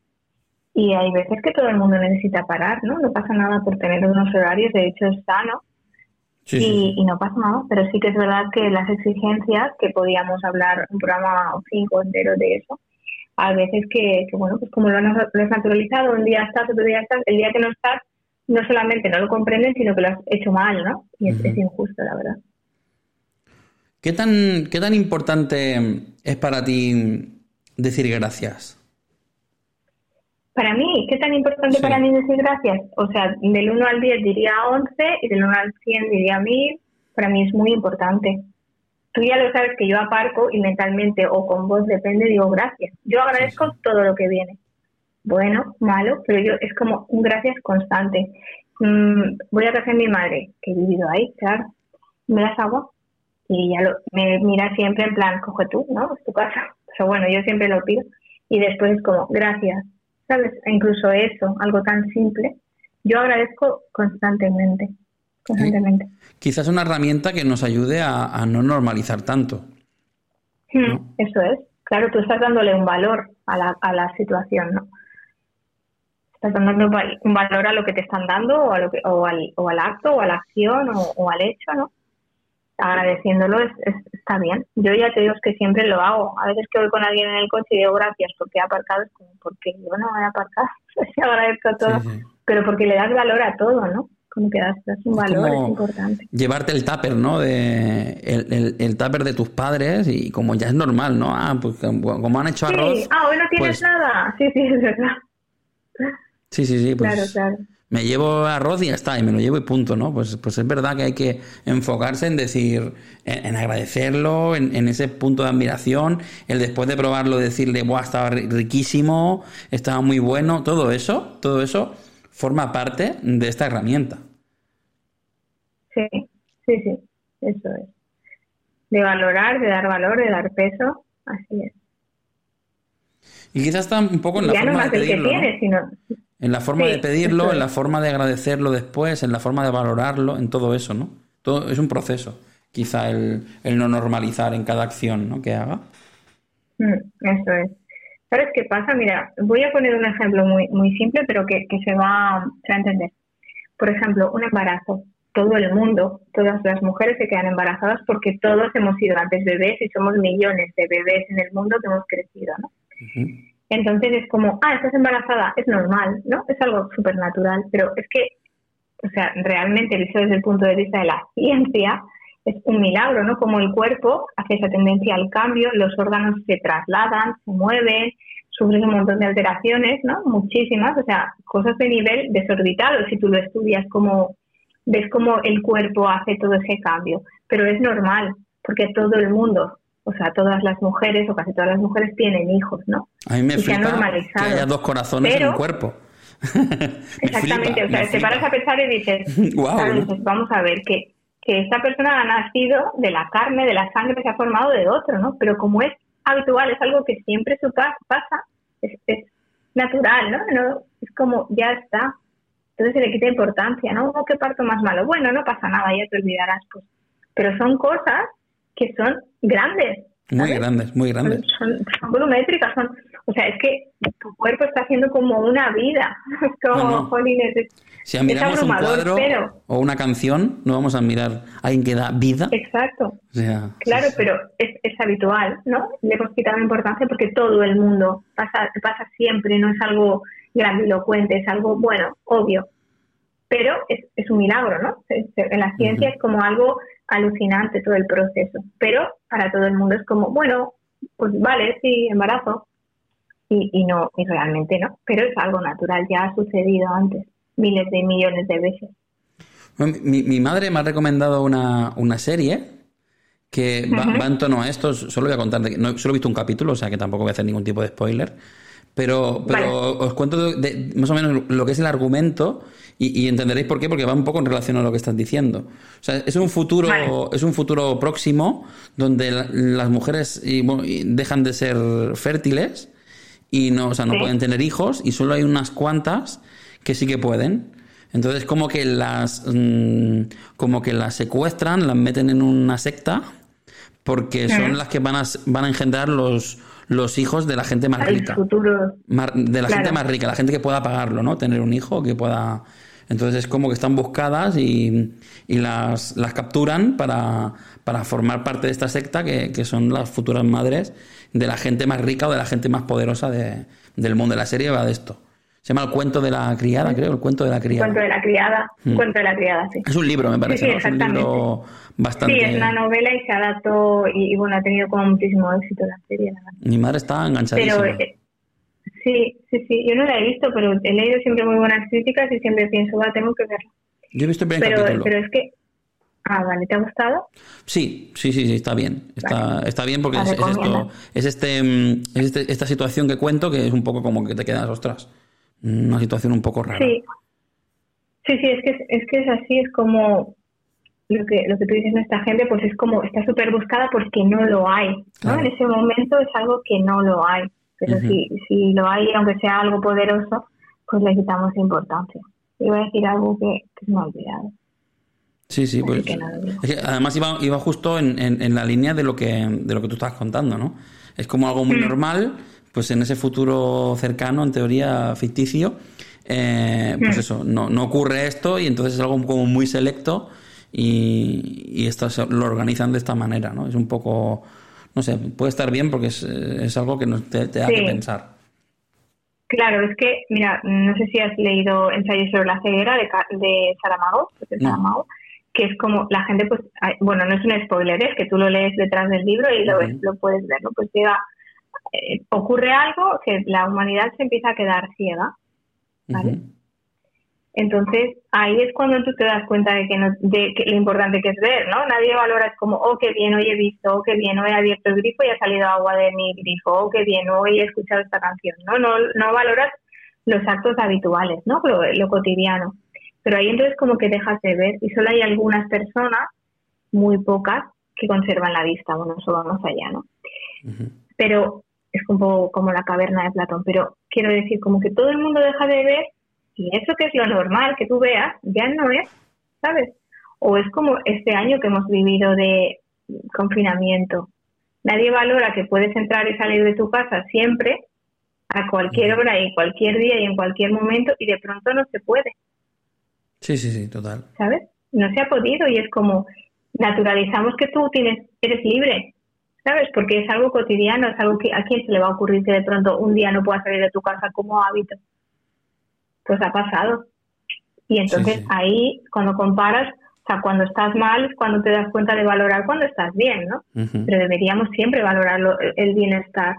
[SPEAKER 3] y hay veces que todo el mundo necesita parar, ¿no? No pasa nada por tener unos horarios, de hecho es sano y, y, no pasa nada, pero sí que es verdad que las exigencias, que podíamos hablar un programa o cinco entero de eso, a veces que, bueno, pues como lo has, naturalizado, un día estás, otro día estás, el día que no estás, no solamente no lo comprenden, sino que lo has hecho mal, ¿no? Y es, injusto, la verdad.
[SPEAKER 1] ¿Qué tan, ¿Qué tan importante es para ti decir gracias?
[SPEAKER 3] Para mí, ¿qué tan importante para mí decir gracias? O sea, del 1 al 10 diría 11 y del 1 al 100 diría 1000. Para mí es muy importante tú ya lo sabes que yo aparco y mentalmente o con voz depende, digo gracias. Yo agradezco todo lo que viene. Bueno, malo, pero yo es como un gracias constante. Mm, voy a casa de mi madre, que he vivido ahí, claro. ¿Me das agua? Y ya lo, me mira siempre en plan, coge tú, ¿no? Es tu casa. Pero bueno, yo siempre lo pido. Y después es como, gracias. ¿Sabes? E incluso eso, algo tan simple. Yo agradezco constantemente constantemente.
[SPEAKER 1] Quizás una herramienta que nos ayude a, no normalizar tanto.
[SPEAKER 3] Hmm, eso es. Claro, tú estás dándole un valor a la, a la situación, ¿no? Estás dando un valor a lo que te están dando o, a lo que, o, al, o al acto o a la acción o, al hecho, ¿no? Agradeciéndolo está bien. Yo ya te digo que siempre lo hago. A veces que voy con alguien en el coche y digo gracias porque he aparcado, es como porque yo no he aparcado. agradezco todo. Pero porque le das valor a todo, ¿no? como que das, un valor, es, importante.
[SPEAKER 1] Llevarte el tupper, ¿no? De, el, el, el, tupper de tus padres y como ya es normal, ¿no? Ah, pues como han hecho arroz.
[SPEAKER 3] Sí, ah, hoy no tienes pues nada. Sí, sí, es verdad.
[SPEAKER 1] Sí, sí, sí. Pues claro, claro. Me llevo arroz y ya está, y me lo llevo y punto, ¿no? Pues, pues es verdad que hay que enfocarse en decir, en, agradecerlo, en, en, ese punto de admiración, el después de probarlo decirle, ¡buah, estaba riquísimo, estaba muy bueno! Todo eso, todo eso forma parte de esta herramienta.
[SPEAKER 3] Sí, sí, sí, eso es. De valorar, de dar valor, de dar peso, así es.
[SPEAKER 1] Y quizás está un poco en la forma de pedirlo. En la forma de pedirlo, en la forma de agradecerlo después, en la forma de valorarlo, en todo eso, ¿no? Todo es un proceso, quizá el, no normalizar en cada acción ¿no? que haga.
[SPEAKER 3] Mm, eso es. ¿Sabes qué pasa? Mira, voy a poner un ejemplo muy, muy simple, pero que, se, va, se va a entender. Por ejemplo, un embarazo todo el mundo, todas las mujeres se quedan embarazadas porque todos hemos sido antes bebés y somos millones de bebés en el mundo que hemos crecido, ¿no? Entonces es como, ah, estás embarazada, es normal, ¿no? Es algo súper natural, pero es que, o sea, realmente visto desde el punto de vista de la ciencia, es un milagro, ¿no? Como el cuerpo hace esa tendencia al cambio, los órganos se trasladan, se mueven, sufren un montón de alteraciones, ¿no? Muchísimas, o sea, cosas de nivel desorbitado si tú lo estudias como ves cómo el cuerpo hace todo ese cambio, pero es normal, porque todo el mundo, o sea, todas las mujeres o casi todas las mujeres tienen hijos, ¿no?
[SPEAKER 1] A mí me flipa que haya dos corazones en el cuerpo.
[SPEAKER 3] exactamente, o sea, te paras a pensar y dices, vamos a ver, que, que esta persona ha nacido de la carne, de la sangre, se ha formado de otro, ¿no? Pero como es habitual, es algo que siempre pasa, es, es natural, ¿no? ¿no? Es como, ya está, entonces se le quita importancia, ¿no? Oh, ¿Qué parto más malo? Bueno, no pasa nada, ya te olvidarás, pues. Pero son cosas que son grandes.
[SPEAKER 1] Muy grandes, muy grandes.
[SPEAKER 3] Son, volumétricas, son, o sea, es que tu cuerpo está haciendo como una vida. como,
[SPEAKER 1] si admiramos un cuadro o una canción, no vamos a admirar a alguien que da vida.
[SPEAKER 3] Exacto. claro, pero es, es, habitual, ¿no? Le hemos quitado importancia porque todo el mundo pasa, pasa siempre, no es algo grandilocuente, es algo, bueno, obvio. pero es, es un milagro, ¿no? En la ciencia es como algo alucinante todo el proceso, pero para todo el mundo es como, bueno, pues vale, sí, embarazo, y, y no, y realmente no, pero es algo natural, ya ha sucedido antes, miles de millones de veces.
[SPEAKER 1] Mi, mi madre me ha recomendado una, una serie que va, en tono a esto, solo voy a contar, no, solo he visto un capítulo, o sea que tampoco voy a hacer ningún tipo de spoiler, pero, pero os cuento de, más o menos lo que es el argumento y, entenderéis por qué, porque va un poco en relación a lo que estás diciendo. O sea, es un futuro, es un futuro próximo donde las mujeres dejan de ser fértiles y no, o sea, no pueden tener hijos y solo hay unas cuantas que sí que pueden. Entonces como que las mm, como que las secuestran, las meten en una secta porque son las que van a, van a engendrar los los hijos de la gente más rica. de la gente más rica, la gente que pueda pagarlo, ¿no? Tener un hijo que pueda. Entonces es como que están buscadas y, y las, las capturan para, para, formar parte de esta secta que, que, son las futuras madres de la gente más rica o de la gente más poderosa de, del mundo de la serie. Va de esto. Se llama El cuento de la criada, creo, El cuento de la criada.
[SPEAKER 3] Cuento de la criada, mm. Cuento de la criada, sí.
[SPEAKER 1] Es un libro, me parece. Sí,
[SPEAKER 3] es un libro bastante... Sí, es una novela y se adaptó y, bueno, ha tenido como muchísimo éxito la serie.
[SPEAKER 1] Mi madre está enganchadísima. Pero,
[SPEAKER 3] eh, sí, sí, sí. Yo no la he visto, pero he leído siempre muy buenas críticas y siempre pienso, va, tengo que verla.
[SPEAKER 1] Yo he visto el primer
[SPEAKER 3] pero, Pero es que... Ah, vale, ¿te ha gustado?
[SPEAKER 1] Sí, sí, sí, sí está bien. Está, está bien porque es, esto, es, este, mm, es este, esta situación que cuento que es un poco como que te quedas, ostras una situación un poco rara.
[SPEAKER 3] Sí, sí, sí es, que, es que es así, es como lo que, lo que tú dices, esta gente, pues es como, está súper buscada porque no lo hay, ¿no? En ese momento es algo que no lo hay, pero si, si lo hay, aunque sea algo poderoso, pues le quitamos importancia. Iba a decir algo que, se me ha olvidado.
[SPEAKER 1] Sí, sí, pues. además iba, iba justo en, en, la línea de lo que de lo que tú estás contando, ¿no? Es como algo muy mm. normal pues en ese futuro cercano, en teoría ficticio, eh, pues hmm. eso, no, no ocurre esto y entonces es algo como muy selecto y, y esto lo organizan de esta manera, ¿no? Es un poco, no sé, puede estar bien porque es, es algo que nos te, te hace pensar.
[SPEAKER 3] Claro, es que, mira, no sé si has leído Ensayos sobre la ceguera de, de Saramago, que es como la gente, pues, bueno, no es un spoiler, es que tú lo lees detrás del libro y lo, lo puedes ver, ¿no? Pues llega eh, ocurre algo que la humanidad se empieza a quedar ciega, ¿vale? Entonces, ahí es cuando tú te das cuenta de que, no, de que lo importante que es ver, ¿no? Nadie valora, es como, oh, qué bien, hoy he visto, oh, qué bien, hoy he abierto el grifo y ha salido agua de mi grifo, oh, qué bien, hoy he escuchado esta canción, ¿no? No, no valoras los actos habituales, ¿no? Lo, lo cotidiano. Pero ahí entonces como que dejas de ver y solo hay algunas personas, muy pocas, que conservan la vista, bueno, eso va más allá, ¿no? Pero es como, como la caverna de Platón, pero quiero decir, como que todo el mundo deja de ver y eso que es lo normal que tú veas, ya no es, ¿sabes? O es como este año que hemos vivido de confinamiento. Nadie valora que puedes entrar y salir de tu casa siempre, a cualquier hora y cualquier día y en cualquier momento, y de pronto no se puede.
[SPEAKER 1] Sí, sí, sí, total.
[SPEAKER 3] ¿Sabes? No se ha podido y es como naturalizamos que tú tienes, eres libre, ¿sabes? Porque es algo cotidiano, es algo que a quién se le va a ocurrir que de pronto un día no pueda salir de tu casa como hábito. Pues ha pasado. Y entonces ahí, cuando comparas, o sea, cuando estás mal es cuando te das cuenta de valorar cuando estás bien, ¿no? Pero deberíamos siempre valorar el bienestar.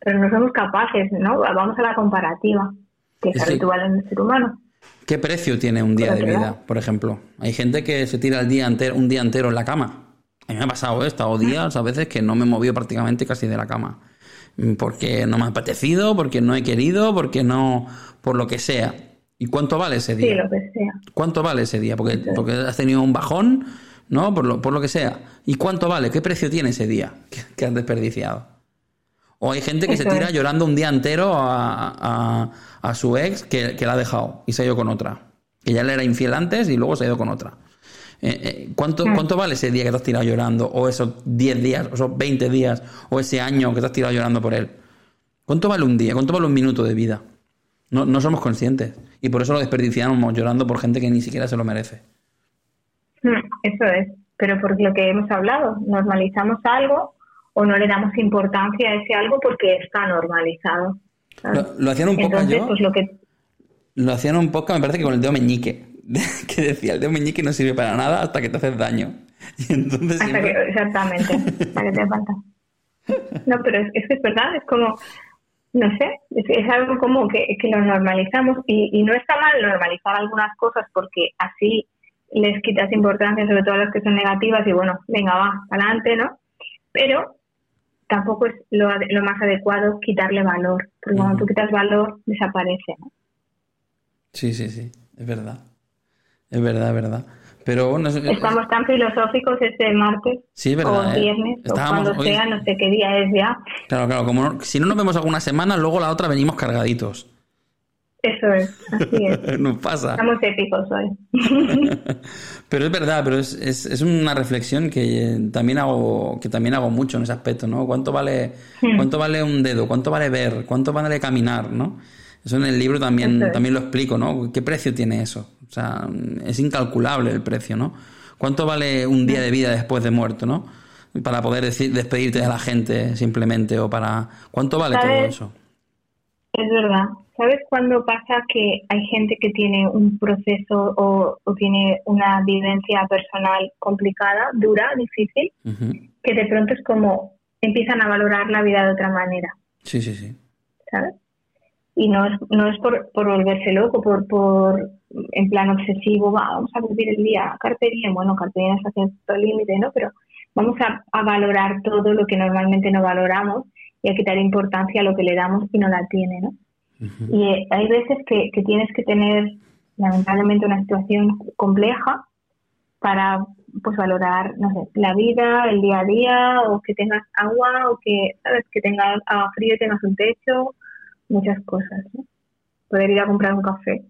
[SPEAKER 3] Pero no somos capaces, ¿no? Vamos a la comparativa, que es, habitual en el ser humano.
[SPEAKER 1] ¿Qué precio tiene un día de vida, por ejemplo? Hay gente que se tira el día entero, un día entero en la cama a mí me ha pasado, ¿eh? he días a veces que no me he movido prácticamente casi de la cama. Porque no me ha apetecido, porque no he querido, porque no. por lo que sea. ¿Y cuánto vale ese día?
[SPEAKER 3] Sí, lo que sea.
[SPEAKER 1] ¿Cuánto vale ese día? Porque, porque has tenido un bajón, ¿no? Por lo, por lo que sea. ¿Y cuánto vale? ¿Qué precio tiene ese día que, has desperdiciado? O hay gente que se tira llorando un día entero a, a, su ex que, que, la ha dejado y se ha ido con otra. Que ya le era infiel antes y luego se ha ido con otra. Eh, eh, ¿cuánto. ¿Cuánto vale ese día que te has tirado llorando? O esos 10 días, o esos 20 días, o ese año que te has tirado llorando por él. ¿Cuánto vale un día? ¿Cuánto vale un minuto de vida? No, no somos conscientes. Y por eso lo desperdiciamos llorando por gente que ni siquiera se lo merece.
[SPEAKER 3] Mm, eso es. Pero por lo que hemos hablado, normalizamos algo o no le damos importancia a ese algo porque está normalizado.
[SPEAKER 1] Lo, hacían un poco yo. Pues lo, que... lo hacían un poco, me parece que con el dedo meñique que decía el de meñique no sirve para nada hasta que te haces daño. Y entonces
[SPEAKER 3] hasta que, exactamente, hasta que te falta. No, pero es, que es verdad, es como, no sé, es, algo como que, que lo normalizamos y, y, no está mal normalizar algunas cosas porque así les quitas importancia, sobre todo a las que son negativas y bueno, venga, va, adelante, ¿no? Pero tampoco es lo, lo más adecuado quitarle valor, porque cuando tú quitas valor desaparece, ¿no?
[SPEAKER 1] Sí, sí, sí, es verdad. Es verdad, es verdad. Pero bueno,
[SPEAKER 3] Estamos tan filosóficos este martes
[SPEAKER 1] sí, verdad,
[SPEAKER 3] o ¿eh? viernes o cuando sea, no sé qué día es ya.
[SPEAKER 1] Claro, claro, como si no nos vemos alguna semana, luego la otra venimos cargaditos.
[SPEAKER 3] Eso es, así es.
[SPEAKER 1] Nos pasa.
[SPEAKER 3] Estamos épicos hoy.
[SPEAKER 1] pero es verdad, pero es, es, es, una reflexión que también hago, que también hago mucho en ese aspecto, ¿no? ¿Cuánto vale, hmm. cuánto vale un dedo? ¿Cuánto vale ver? ¿Cuánto vale caminar? ¿no? Eso en el libro también, también lo explico, ¿no? ¿Qué precio tiene eso? O sea, es incalculable el precio, ¿no? ¿Cuánto vale un día de vida después de muerto, ¿no? Para poder decir, despedirte de la gente simplemente o para... ¿Cuánto vale todo eso?
[SPEAKER 3] Es verdad. ¿Sabes cuándo pasa que hay gente que tiene un proceso o, tiene una vivencia personal complicada, dura, difícil, que de pronto es como empiezan a valorar la vida de otra manera?
[SPEAKER 1] Sí, sí, sí.
[SPEAKER 3] ¿Sabes? Y no es, no es por, por volverse loco, por, por en plan obsesivo, vamos a vivir el día, carpe diem, bueno, carpe diem es cierto límite, ¿no? Pero vamos a, a, valorar todo lo que normalmente no valoramos y a quitar importancia a lo que le damos y no la tiene, ¿no? Y eh, hay veces que, que tienes que tener, lamentablemente, una situación compleja para pues valorar, no sé, la vida, el día a día, o que tengas agua, o que, ¿sabes? Que tengas agua frío y tengas un techo, muchas cosas, ¿no? Poder ir a comprar un café,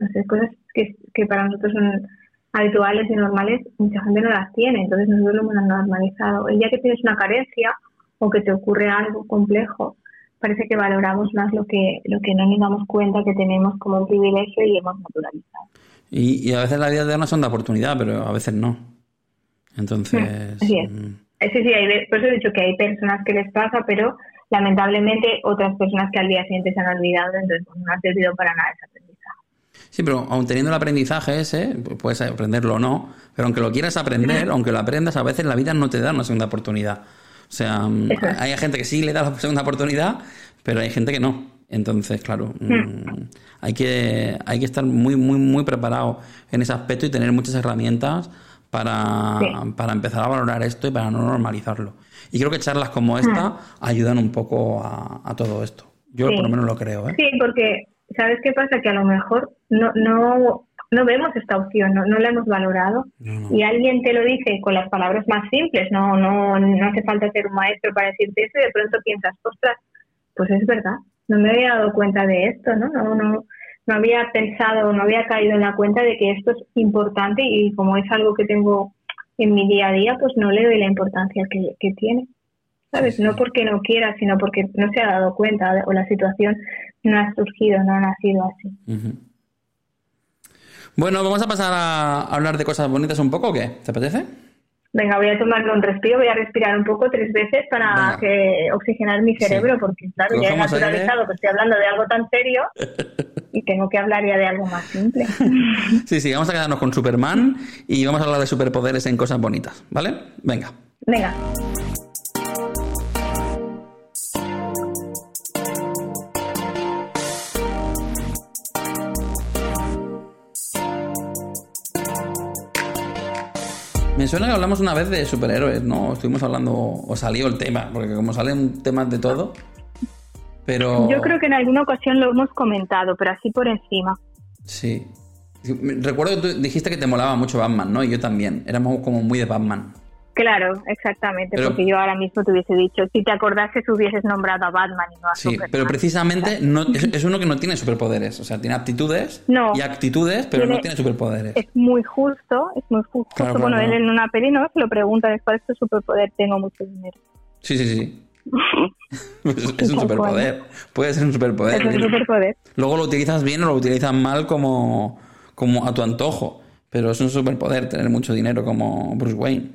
[SPEAKER 3] no sé, cosas que, que para nosotros son habituales y normales, mucha gente no las tiene, entonces nosotros lo hemos normalizado. El día que tienes una carencia o que te ocurre algo complejo, parece que valoramos más lo que, lo que no nos damos cuenta que tenemos como un privilegio y hemos naturalizado.
[SPEAKER 1] Y, y a veces la vida de una son de oportunidad, pero a veces no. Entonces...
[SPEAKER 3] Sí, mm. sí, sí, hay, por eso he dicho que hay personas que les pasa, pero lamentablemente otras personas que al día siguiente se han olvidado, entonces pues, no ha servido para nada ese aprendizaje.
[SPEAKER 1] Sí, pero aun teniendo el aprendizaje ese, puedes aprenderlo o no, pero aunque lo quieras aprender, aunque lo aprendas, a veces la vida no te da una segunda oportunidad. O sea, mm, hay gente que sí le da la segunda oportunidad, pero hay gente que no. Entonces, claro, mm, hay, que, hay que estar muy, muy, muy preparado en ese aspecto y tener muchas herramientas para, para empezar a valorar esto y para no normalizarlo. Y creo que charlas como esta ayudan un poco a, todo esto. Yo por lo menos lo creo. ¿eh?
[SPEAKER 3] Sí, porque ¿sabes qué pasa? Que a lo mejor no, no, no vemos esta opción, no, no la hemos valorado. Y alguien te lo dice con las palabras más simples, no, no, no hace falta ser un maestro para decirte eso y de pronto piensas, ostras, pues es verdad, no me había dado cuenta de esto, ¿no? No, no, no había pensado, no había caído en la cuenta de que esto es importante y como es algo que tengo en mi día a día, pues no le doy la importancia que, tiene. ¿Sabes? No porque no quiera, sino porque no se ha dado cuenta o la situación no ha surgido, no ha nacido así.
[SPEAKER 1] Bueno, vamos a pasar a hablar de cosas bonitas un poco, ¿o qué? ¿Te apetece?
[SPEAKER 3] Venga, voy a tomarme un respiro, voy a respirar un poco tres veces para que oxigenar mi cerebro, porque claro, ya he naturalizado que estoy hablando de algo tan serio y tengo que hablar ya de algo más simple.
[SPEAKER 1] sí, sí, vamos a quedarnos con Superman y vamos a hablar de superpoderes en cosas bonitas, ¿vale? Venga.
[SPEAKER 3] Venga.
[SPEAKER 1] Me suena que hablamos una vez de superhéroes, ¿no? Estuvimos hablando, o salió el tema, porque como salen temas de todo, pero...
[SPEAKER 3] Yo creo que en alguna ocasión lo hemos comentado, pero así por encima.
[SPEAKER 1] Sí. Recuerdo que tú dijiste que te molaba mucho Batman, ¿no? Y yo también. Éramos como muy de Batman.
[SPEAKER 3] Claro, exactamente, porque yo ahora mismo te hubiese dicho, si te acordases hubieses nombrado a Batman y no a
[SPEAKER 1] Sí, pero precisamente no, es, uno que no tiene superpoderes, o sea, tiene aptitudes y actitudes, pero no tiene superpoderes.
[SPEAKER 3] Es muy justo, es muy justo. bueno, él en una peli no se lo pregunta, ¿cuál es tu superpoder? Tengo mucho dinero.
[SPEAKER 1] Sí, sí, sí. es un superpoder. Puede ser un superpoder.
[SPEAKER 3] Es un superpoder.
[SPEAKER 1] Luego lo utilizas bien o lo utilizas mal como, como a tu antojo. Pero es un superpoder tener mucho dinero como Bruce Wayne.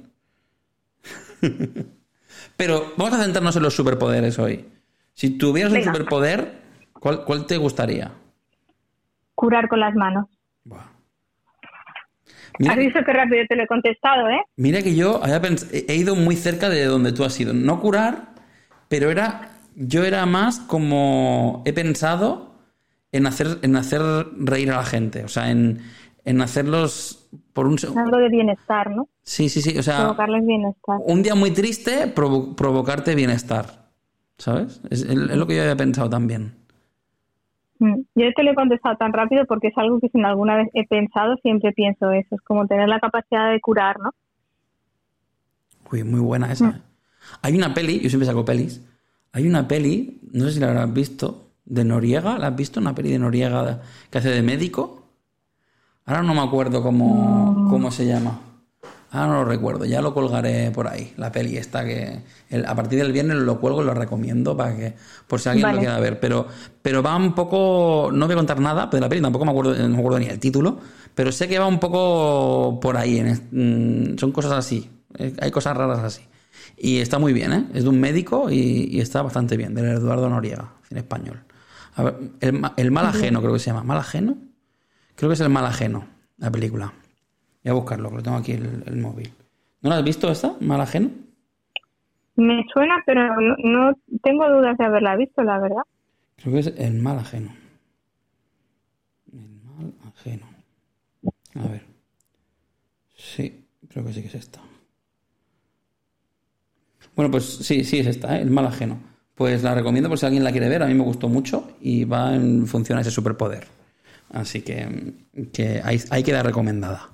[SPEAKER 1] pero vamos a centrarnos en los superpoderes hoy. Si tuvieras un superpoder, ¿cuál, ¿cuál, te gustaría?
[SPEAKER 3] Curar con las manos. has visto qué rápido te lo he contestado, ¿eh?
[SPEAKER 1] Mira que yo he ido muy cerca de donde tú has ido. No curar, pero era. Yo era más como. He pensado en hacer, en hacer reír a la gente. O sea, en, en hacerlos por un
[SPEAKER 3] Algo de bienestar, ¿no?
[SPEAKER 1] Sí, sí, sí. O sea,
[SPEAKER 3] provocarles bienestar.
[SPEAKER 1] Un día muy triste, provocarte bienestar. ¿Sabes? Es, es, lo que yo había pensado también.
[SPEAKER 3] Mm. Yo te lo he contestado tan rápido porque es algo que si alguna vez he pensado, siempre pienso eso. Es como tener la capacidad de curar, ¿no?
[SPEAKER 1] Uy, muy buena esa. Hay una peli, yo siempre saco pelis. Hay una peli, no sé si la habrás visto, de Noriega. ¿La has visto? Una peli de Noriega que hace de médico. Ahora no me acuerdo cómo, cómo se llama. Ah, no lo recuerdo, ya lo colgaré por ahí, la peli esta que a partir del viernes lo cuelgo y lo recomiendo para que por si alguien lo quiera ver, pero pero va un poco, no voy a contar nada de la peli, tampoco me acuerdo, no me acuerdo ni el título, pero sé que va un poco por ahí, mm, son cosas así, eh, hay cosas raras así. Y está muy bien, ¿eh? Es de un médico y, está bastante bien, del Eduardo Noriega, en español. A ver, el, el mal ajeno creo que se llama, ¿mal ajeno? Creo que es el mal ajeno, la película. Voy a buscarlo, que lo tengo aquí el, el móvil. ¿No la has visto esta, mal ajeno?
[SPEAKER 3] Me suena, pero no, tengo dudas de haberla visto, la verdad.
[SPEAKER 1] Creo que es el mal ajeno. El mal ajeno. A ver. Sí, creo que sí que es esta. Bueno, pues sí, sí es esta, ¿eh? el mal ajeno. Pues la recomiendo por si alguien la quiere ver. A mí me gustó mucho y va en función a ese superpoder. Así que, que ahí, ahí queda recomendada.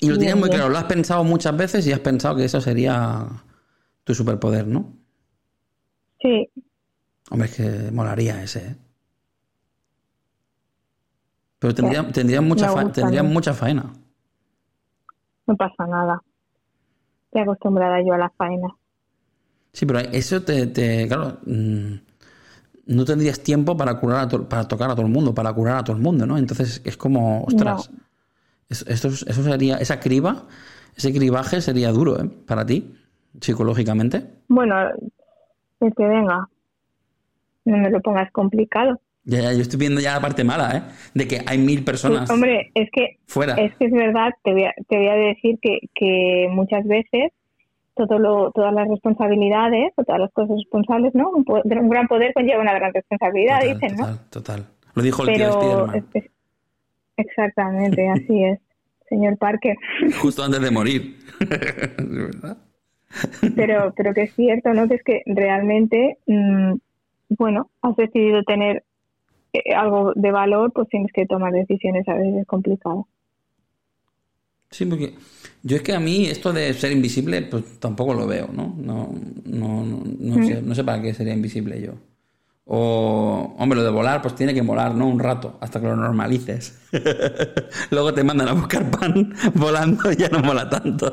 [SPEAKER 1] Y lo tienes muy claro, lo has pensado muchas veces y has pensado que eso sería tu superpoder, ¿no?
[SPEAKER 3] Sí.
[SPEAKER 1] Hombre, es que molaría ese, ¿eh? Pero tendría, tendría, mucha, tendría mucha faena.
[SPEAKER 3] No pasa nada. Estoy acostumbrada yo a la faena.
[SPEAKER 1] Sí, pero eso te, te claro, mm, no tendrías tiempo para curar para tocar a todo el mundo, para curar a todo el mundo, ¿no? Entonces es como, ostras, eso, eso sería, esa criba, ese cribaje sería duro, ¿eh? Para ti, psicológicamente.
[SPEAKER 3] Bueno, es que venga, no me lo pongas complicado.
[SPEAKER 1] Ya, ya, yo estoy viendo ya la parte mala, ¿eh? De que hay mil personas.
[SPEAKER 3] hombre, es que
[SPEAKER 1] fuera.
[SPEAKER 3] Es que es verdad, te voy a, te voy a decir que, que muchas veces todo lo, todas las responsabilidades o todas las cosas responsables, ¿no? Un, un gran poder conlleva una gran responsabilidad, dicen,
[SPEAKER 1] ¿no? Total, total. Lo dijo el tío Spiderman.
[SPEAKER 3] Exactamente, así es, señor Parker.
[SPEAKER 1] Justo antes de morir.
[SPEAKER 3] pero, pero que es cierto, ¿no? Que es que realmente, mm, bueno, has decidido tener algo de valor, pues tienes que tomar decisiones a veces es complicado.
[SPEAKER 1] Sí, porque yo es que a mí esto de ser invisible, pues tampoco lo veo, ¿no? No, no, no, no, mm. sé, no sé para qué sería invisible yo. O, hombre, lo de volar, pues tiene que volar, ¿no? Un rato, hasta que lo normalices. Luego te mandan a buscar pan volando y ya no mola tanto.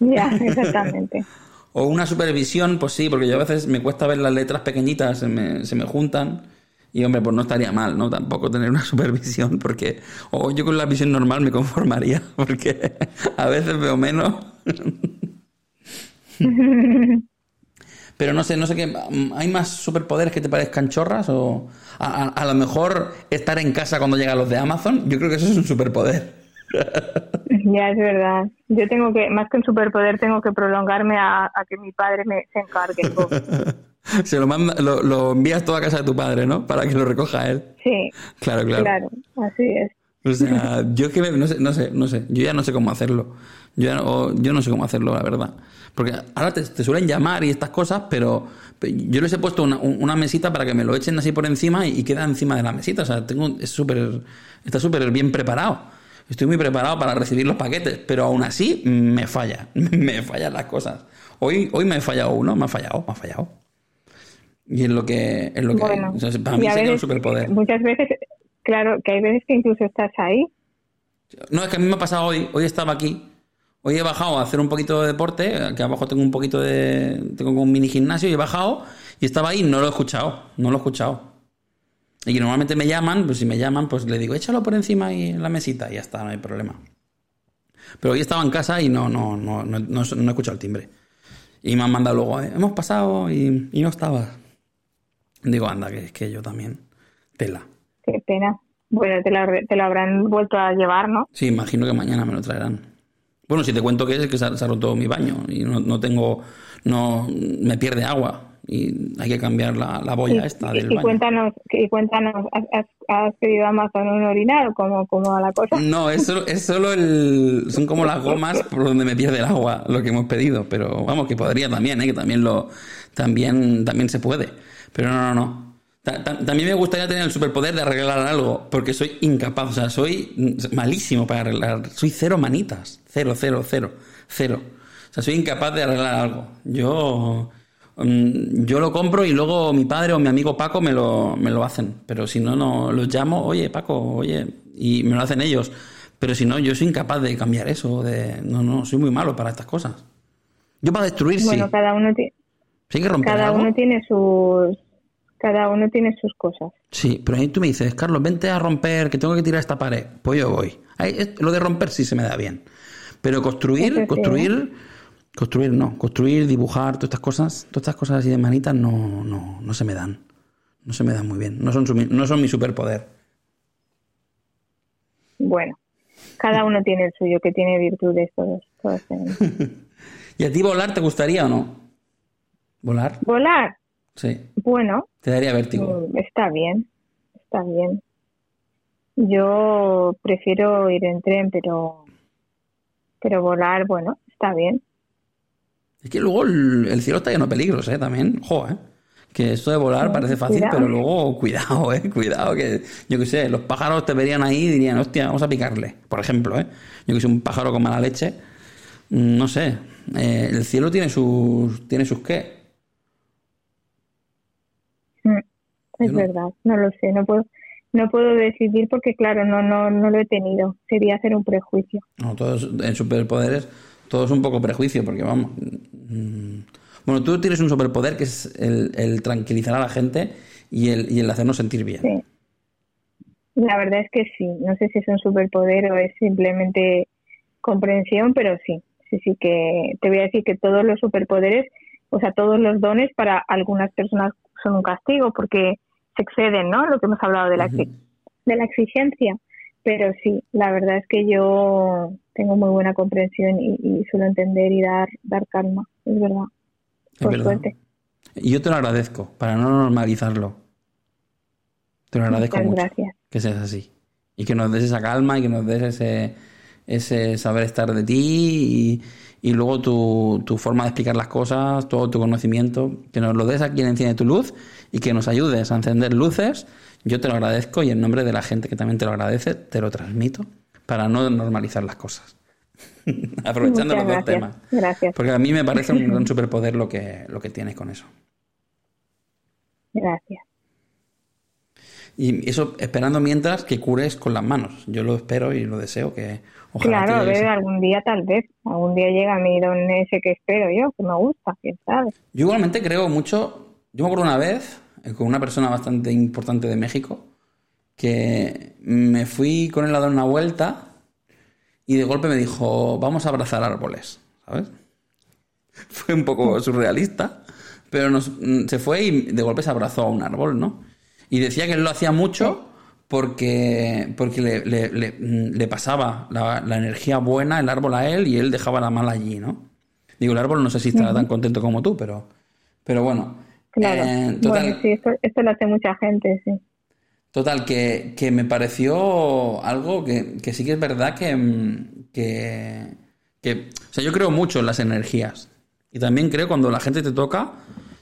[SPEAKER 3] ya, exactamente.
[SPEAKER 1] O una supervisión, pues sí, porque yo a veces me cuesta ver las letras pequeñitas, se me, se me juntan. Y hombre, pues no estaría mal, ¿no? Tampoco tener una supervisión, porque. O yo con la visión normal me conformaría, porque a veces veo menos. Pero no sé, no sé qué. ¿Hay más superpoderes que te parezcan chorras? O a, lo mejor estar en casa cuando llegan los de Amazon. Yo creo que eso es un superpoder.
[SPEAKER 3] Ya, es verdad. Yo tengo que, más que un superpoder, tengo que prolongarme a, que mi padre me se encargue.
[SPEAKER 1] Se lo, manda, lo, envías todo a casa de tu padre, ¿no? Para que lo recoja él.
[SPEAKER 3] Sí.
[SPEAKER 1] Claro, claro.
[SPEAKER 3] Claro, así es.
[SPEAKER 1] O sea, yo que no sé, no sé, no sé. Yo ya no sé cómo hacerlo. Yo, ya, yo no sé cómo hacerlo, la verdad. Porque ahora te, suelen llamar y estas cosas, pero yo les he puesto una, mesita para que me lo echen así por encima y, queda encima de la mesita. O sea, tengo, es súper, está súper bien preparado. Estoy muy preparado para recibir los paquetes, pero aún así me falla, me fallan las cosas. Hoy, hoy me he fallado uno, me ha fallado, me ha fallado. Y es lo que, es lo que para mí sería un superpoder.
[SPEAKER 3] Muchas veces, claro, que hay veces que incluso estás ahí.
[SPEAKER 1] No, es que a mí me ha pasado hoy, hoy estaba aquí Hoy he bajado a hacer un poquito de deporte, que abajo tengo un poquito de. Tengo un mini gimnasio y he bajado y estaba ahí no lo he escuchado, no lo he escuchado. Y normalmente me llaman, pues si me llaman, pues le digo, échalo por encima y en la mesita y ya está, no hay problema. Pero hoy estaba en casa y no, no, no, no, no, he escuchado el timbre. Y me han mandado luego, eh, hemos pasado y, no estaba. Digo, anda, que es que yo también. Tela.
[SPEAKER 3] Qué pena. Bueno, te lo, te lo habrán vuelto a llevar, ¿no?
[SPEAKER 1] Sí, imagino que mañana me lo traerán. Bueno, si te cuento que es que se ha, roto mi baño y no, no, tengo, no, me pierde agua y hay que cambiar la, la boya esta del
[SPEAKER 3] y
[SPEAKER 1] baño.
[SPEAKER 3] Cuéntanos, y cuéntanos, ¿has, has pedido a Amazon un orinal o cómo, cómo la cosa?
[SPEAKER 1] No, es solo, es solo el, son como las gomas por donde me pierde el agua lo que hemos pedido, pero vamos, que podría también, ¿eh? que también lo, también, también se puede. Pero no, no, no. También me gustaría tener el superpoder de arreglar algo, porque soy incapaz, o sea, soy malísimo para arreglar. Soy cero manitas, cero, cero, cero, cero. O sea, soy incapaz de arreglar algo. Yo, mm, yo lo compro y luego mi padre o mi amigo Paco me lo, me lo hacen. Pero si no, no los llamo, oye, Paco, oye, y me lo hacen ellos. Pero si no, yo soy incapaz de cambiar eso. De, no, no, soy muy malo para estas cosas. Yo para destruir,
[SPEAKER 3] bueno, cada uno tiene.
[SPEAKER 1] ¿Sí que romper
[SPEAKER 3] cada uno tiene sus cada uno tiene sus cosas.
[SPEAKER 1] Sí, pero ahí tú me dices, Carlos, vente a romper, que tengo que tirar esta pared. Pues yo voy. lo de romper sí se me da bien. Pero construir, construir, construir no. Construir, dibujar, todas estas cosas, todas estas cosas así de manitas no, no, no se me dan. No se me dan muy bien. No son, no son mi superpoder.
[SPEAKER 3] Bueno, cada uno tiene el suyo, que tiene virtudes todos. todos
[SPEAKER 1] ¿Y a ti volar te gustaría o no? ¿Volar?
[SPEAKER 3] ¿Volar?
[SPEAKER 1] Sí.
[SPEAKER 3] Bueno.
[SPEAKER 1] Te daría vértigo.
[SPEAKER 3] Mm, está bien, está bien. Yo prefiero ir en tren, pero pero volar, bueno, está bien.
[SPEAKER 1] Es que luego el, cielo está lleno de peligros, ¿eh? También, jo, ¿eh? Que esto de volar parece fácil, pero luego cuidado, ¿eh? Cuidado, que yo qué sé, los pájaros te verían ahí y dirían, hostia, vamos a picarle, por ejemplo, ¿eh? Yo que sé, un pájaro con mala leche, mm, no sé, eh, el cielo tiene sus, tiene sus qué,
[SPEAKER 3] Es verdad, no lo sé, no puedo, no puedo decidir porque claro, no, no, no lo he tenido. Sería hacer un prejuicio.
[SPEAKER 1] No, todos en superpoderes, todo es un poco prejuicio, porque vamos. Mm, bueno, tú tienes un superpoder que es el, tranquilizar a la gente y el, y el hacernos sentir bien. Sí.
[SPEAKER 3] La verdad es que sí. No sé si es un superpoder o es simplemente comprensión, pero sí. Sí, sí que te voy a decir que todos los superpoderes, o sea, todos los dones para algunas personas son un castigo porque se exceden, ¿no? Lo que hemos hablado de la, de la exigencia. Pero sí, la verdad es que yo tengo muy buena comprensión y, suelo entender y dar, dar calma, es verdad. Por suerte.
[SPEAKER 1] Y yo te lo agradezco, para no normalizarlo. Te lo agradezco mucho. Gracias. Que seas así. Y que nos des esa calma y que nos des ese, ese saber estar de ti y, y luego tu, tu, forma de explicar las cosas, todo tu conocimiento, que nos lo des a quien enciende tu luz y que nos ayudes a encender luces. Yo te lo agradezco y en nombre de la gente que también te lo agradece, te lo transmito para no normalizar las cosas. Aprovechando los dos temas.
[SPEAKER 3] Gracias.
[SPEAKER 1] Porque a mí me parece un gran superpoder lo que, lo que tienes con eso.
[SPEAKER 3] Gracias.
[SPEAKER 1] Y eso esperando mientras que cures con las manos. Yo lo espero y lo deseo que
[SPEAKER 3] claro, ver, algún día tal vez, algún día llega a mi don ese que espero yo, que me gusta, quién sabe.
[SPEAKER 1] Yo igualmente creo mucho, yo me acuerdo una vez eh, con una persona bastante importante de México, que me fui con él a dar una vuelta y de golpe me dijo, vamos a abrazar árboles, ¿sabes? Fue un poco surrealista, pero nos, se fue y de golpe se abrazó a un árbol, ¿no? Y decía que él lo hacía mucho porque, porque le, le, le, pasaba la, la, energía buena el árbol a él y él dejaba la mala allí, ¿no? Digo, el árbol no sé si estará tan contento como tú, pero, pero bueno.
[SPEAKER 3] Claro. Eh, bueno, sí, esto, esto, lo hace mucha gente, sí.
[SPEAKER 1] Total, que, que me pareció algo que, que, sí que es verdad que, que, que... O sea, yo creo mucho en las energías. Y también creo cuando la gente te toca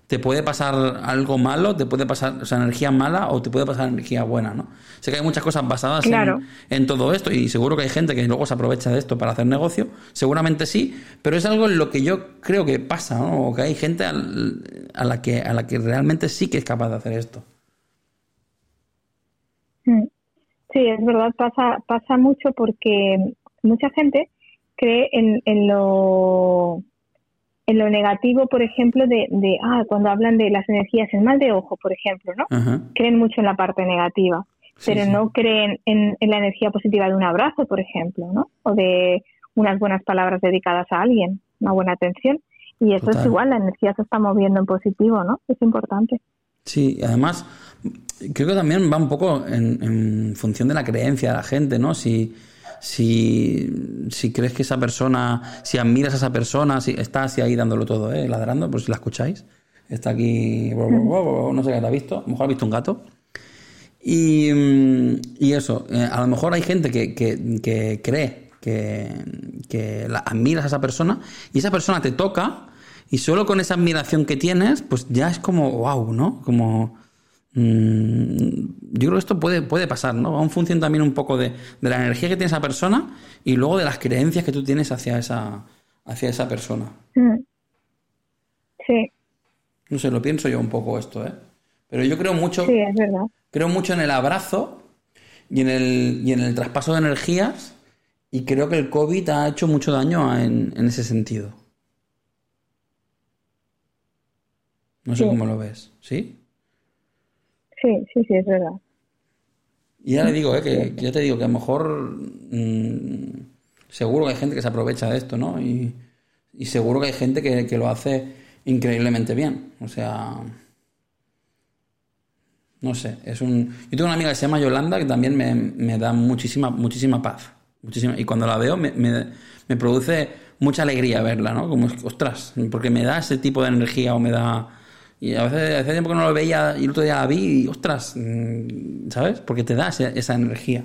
[SPEAKER 1] te puede pasar algo malo, te puede pasar o energía mala o te puede pasar energía buena, ¿no? Sé que hay muchas cosas basadas en, todo esto y seguro que hay gente que luego se aprovecha de esto para hacer negocio, seguramente sí, pero es algo en lo que yo creo que pasa, ¿no? O que hay gente a la que, a la que realmente sí que es capaz de hacer esto.
[SPEAKER 3] Mm. Sí, es verdad, pasa, pasa mucho porque mucha gente cree en, en lo en lo negativo, por ejemplo, de, de ah, cuando hablan de las energías en mal de ojo, por ejemplo, ¿no? Creen mucho en la parte negativa, pero no creen en, la energía positiva de un abrazo, por ejemplo, ¿no? O de unas buenas palabras dedicadas a alguien, una buena atención. Y eso es igual, la energía se está moviendo en positivo, ¿no? Es importante.
[SPEAKER 1] Sí, además, creo que también va un poco en, función de la creencia de la gente, ¿no? Si, si, si crees que esa persona, si admiras a esa persona, si está así ahí dándolo todo, ¿eh? ladrando, por si la escucháis. Está aquí, no sé qué te ha visto, a lo mejor ha visto un gato. Y, y eso, eh, a lo mejor hay gente que, que, que cree que, que la, admiras a esa persona y esa persona te toca y solo con esa admiración que tienes, pues ya es como, wow, ¿no? Como Mm, yo creo que esto puede, puede pasar, ¿no? Va en función también un poco de, la energía que tiene esa persona y luego de las creencias que tú tienes hacia esa, hacia esa persona. Mm.
[SPEAKER 3] Sí.
[SPEAKER 1] No sé, lo pienso yo un poco esto, ¿eh? Pero yo creo mucho.
[SPEAKER 3] Sí, es verdad.
[SPEAKER 1] Creo mucho en el abrazo y en el, y en el traspaso de energías. Y creo que el COVID ha hecho mucho daño en, ese sentido. No sé cómo lo ves, ¿sí?
[SPEAKER 3] Sí, sí, sí, es verdad.
[SPEAKER 1] Y ya le digo, eh, que ya te digo que a lo mejor mm, seguro que hay gente que se aprovecha de esto, ¿no? Y, seguro que hay gente que, lo hace increíblemente bien. O sea, no sé, es un... Yo tengo una amiga que se llama Yolanda que también me, da muchísima, muchísima paz. Muchísima, y cuando la veo me, me, me produce mucha alegría verla, ¿no? Como, ostras, porque me da ese tipo de energía o me da y a veces hace tiempo que no lo veía y el otro día la vi y ostras, mm, ¿sabes? Porque te da esa, energía.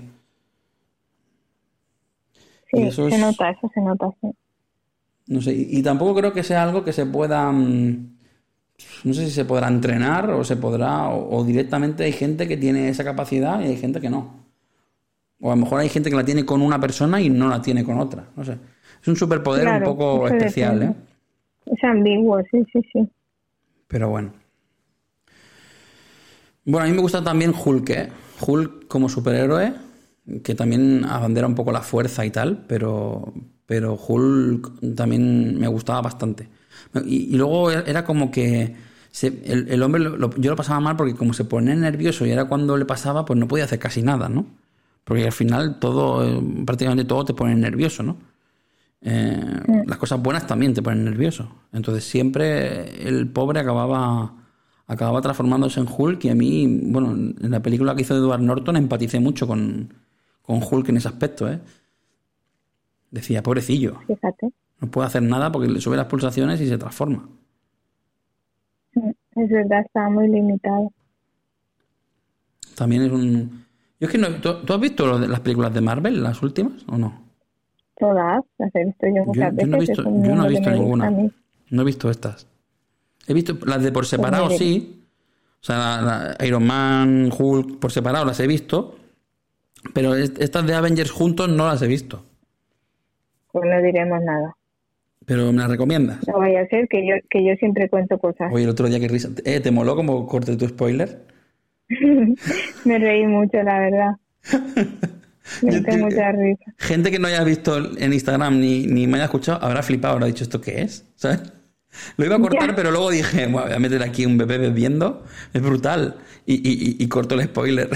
[SPEAKER 3] Sí, se nota, eso se nota, sí.
[SPEAKER 1] No sé, y, tampoco creo que sea algo que se pueda. Mm, no sé si se podrá entrenar o se podrá. O, directamente hay gente que tiene esa capacidad y hay gente que no. O a lo mejor hay gente que la tiene con una persona y no la tiene con otra. No sé. Es un superpoder un poco especial, ¿eh?
[SPEAKER 3] Es ambiguo, sí, sí, sí.
[SPEAKER 1] Pero bueno. Bueno, a mí me gusta también Hulk, ¿eh? Hulk como superhéroe, que también abandera un poco la fuerza y tal, pero, pero Hulk también me gustaba bastante. Y, luego era como que el, hombre, yo lo pasaba mal porque como se ponía nervioso y era cuando le pasaba, pues no podía hacer casi nada, ¿no? Porque al final todo, eh, prácticamente todo te pone nervioso, ¿no? Eh, las cosas buenas también te ponen nervioso. Entonces siempre el pobre acababa acababa transformándose en Hulk y a mí, bueno, en la película que hizo Edward Norton empaticé mucho con, con Hulk en ese aspecto, ¿eh? Decía, pobrecillo.
[SPEAKER 3] Fíjate.
[SPEAKER 1] No puede hacer nada porque le sube las pulsaciones y se transforma.
[SPEAKER 3] Es verdad, está muy limitado.
[SPEAKER 1] También es un... Yo es que no... ¿Tú, has visto las películas de Marvel, las últimas, o no?
[SPEAKER 3] Todas, las he visto yo muchas
[SPEAKER 1] veces. yo no he visto ninguna. No he visto estas. He visto las de por separado, pues sí. O sea, Iron Man, Hulk, por separado las he visto. Pero estas de Avengers juntos no las he visto.
[SPEAKER 3] Pues no diremos nada.
[SPEAKER 1] Pero me las recomiendas.
[SPEAKER 3] No vaya a ser que yo, que yo siempre cuento cosas.
[SPEAKER 1] Oye, el otro día que risa. Eh, ¿Te moló como corte tu spoiler?
[SPEAKER 3] me reí mucho, la verdad.
[SPEAKER 1] Gente que no haya visto en Instagram ni, ni me haya escuchado habrá flipado, habrá dicho esto qué es, ¿sabes? Lo iba a cortar, pero luego dije, voy a meter aquí un bebé bebiendo, es brutal. Y, y, y corto el spoiler.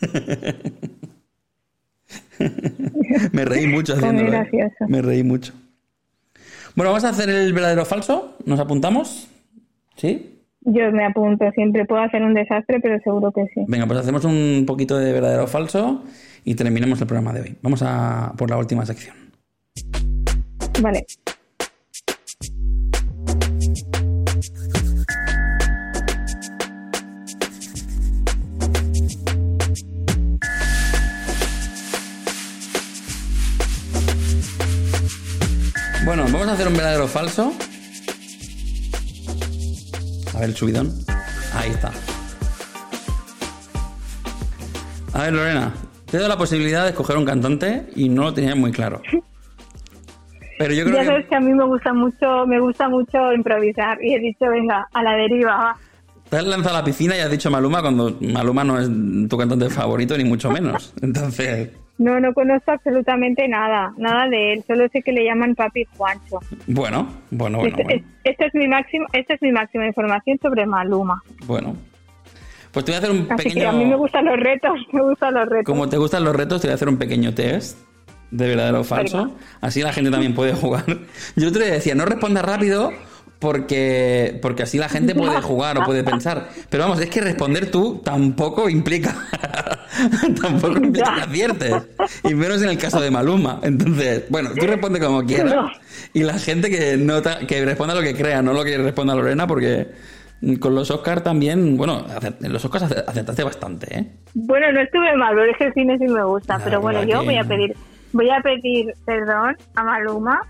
[SPEAKER 1] me reí mucho haciéndolo. ¿eh? Me reí mucho. Bueno, vamos a hacer el verdadero falso. ¿Nos apuntamos? ¿Sí?
[SPEAKER 3] Yo me apunto siempre. Puedo hacer un desastre, pero seguro que sí.
[SPEAKER 1] Venga, pues hacemos un poquito de verdadero falso y terminemos el programa de hoy. Vamos a por la última sección.
[SPEAKER 3] Vale.
[SPEAKER 1] Bueno, vamos a hacer un verdadero falso. A ver el subidón. Ahí está. A ver, Lorena, te doy la posibilidad de escoger un cantante y no lo tenía muy claro.
[SPEAKER 3] Pero yo creo ya sabes que... a mí me gusta mucho, me gusta mucho improvisar y he dicho, venga, a la deriva,
[SPEAKER 1] Te has lanzado a la piscina y has dicho Maluma cuando Maluma no es tu cantante favorito ni mucho menos. Entonces...
[SPEAKER 3] No, no conozco absolutamente nada, nada de él. Solo sé que le llaman Papi Juancho.
[SPEAKER 1] Bueno, bueno, bueno.
[SPEAKER 3] Este, Esta es mi máximo, esta es mi máxima información sobre Maluma.
[SPEAKER 1] Bueno, pues te voy a hacer un pequeño.
[SPEAKER 3] a mí me gustan los retos, me gustan los retos.
[SPEAKER 1] Como te gustan los retos, te voy a hacer un pequeño test de verdadero o falso. Así la gente también puede jugar. Yo te decía, no respondas rápido porque, porque así la gente puede jugar o puede pensar. Pero vamos, es que responder tú tampoco implica, tampoco implica que aciertes. Y menos en el caso de Maluma. Entonces, bueno, tú responde como quieras. Y la gente que nota, que responda lo que crea, no lo que responda Lorena, porque con los Oscars también, bueno, en los Oscars acertaste bastante, ¿eh?
[SPEAKER 3] Bueno, no estuve mal, pero es que el cine sí me gusta. pero bueno, yo voy a pedir, voy a pedir perdón a Maluma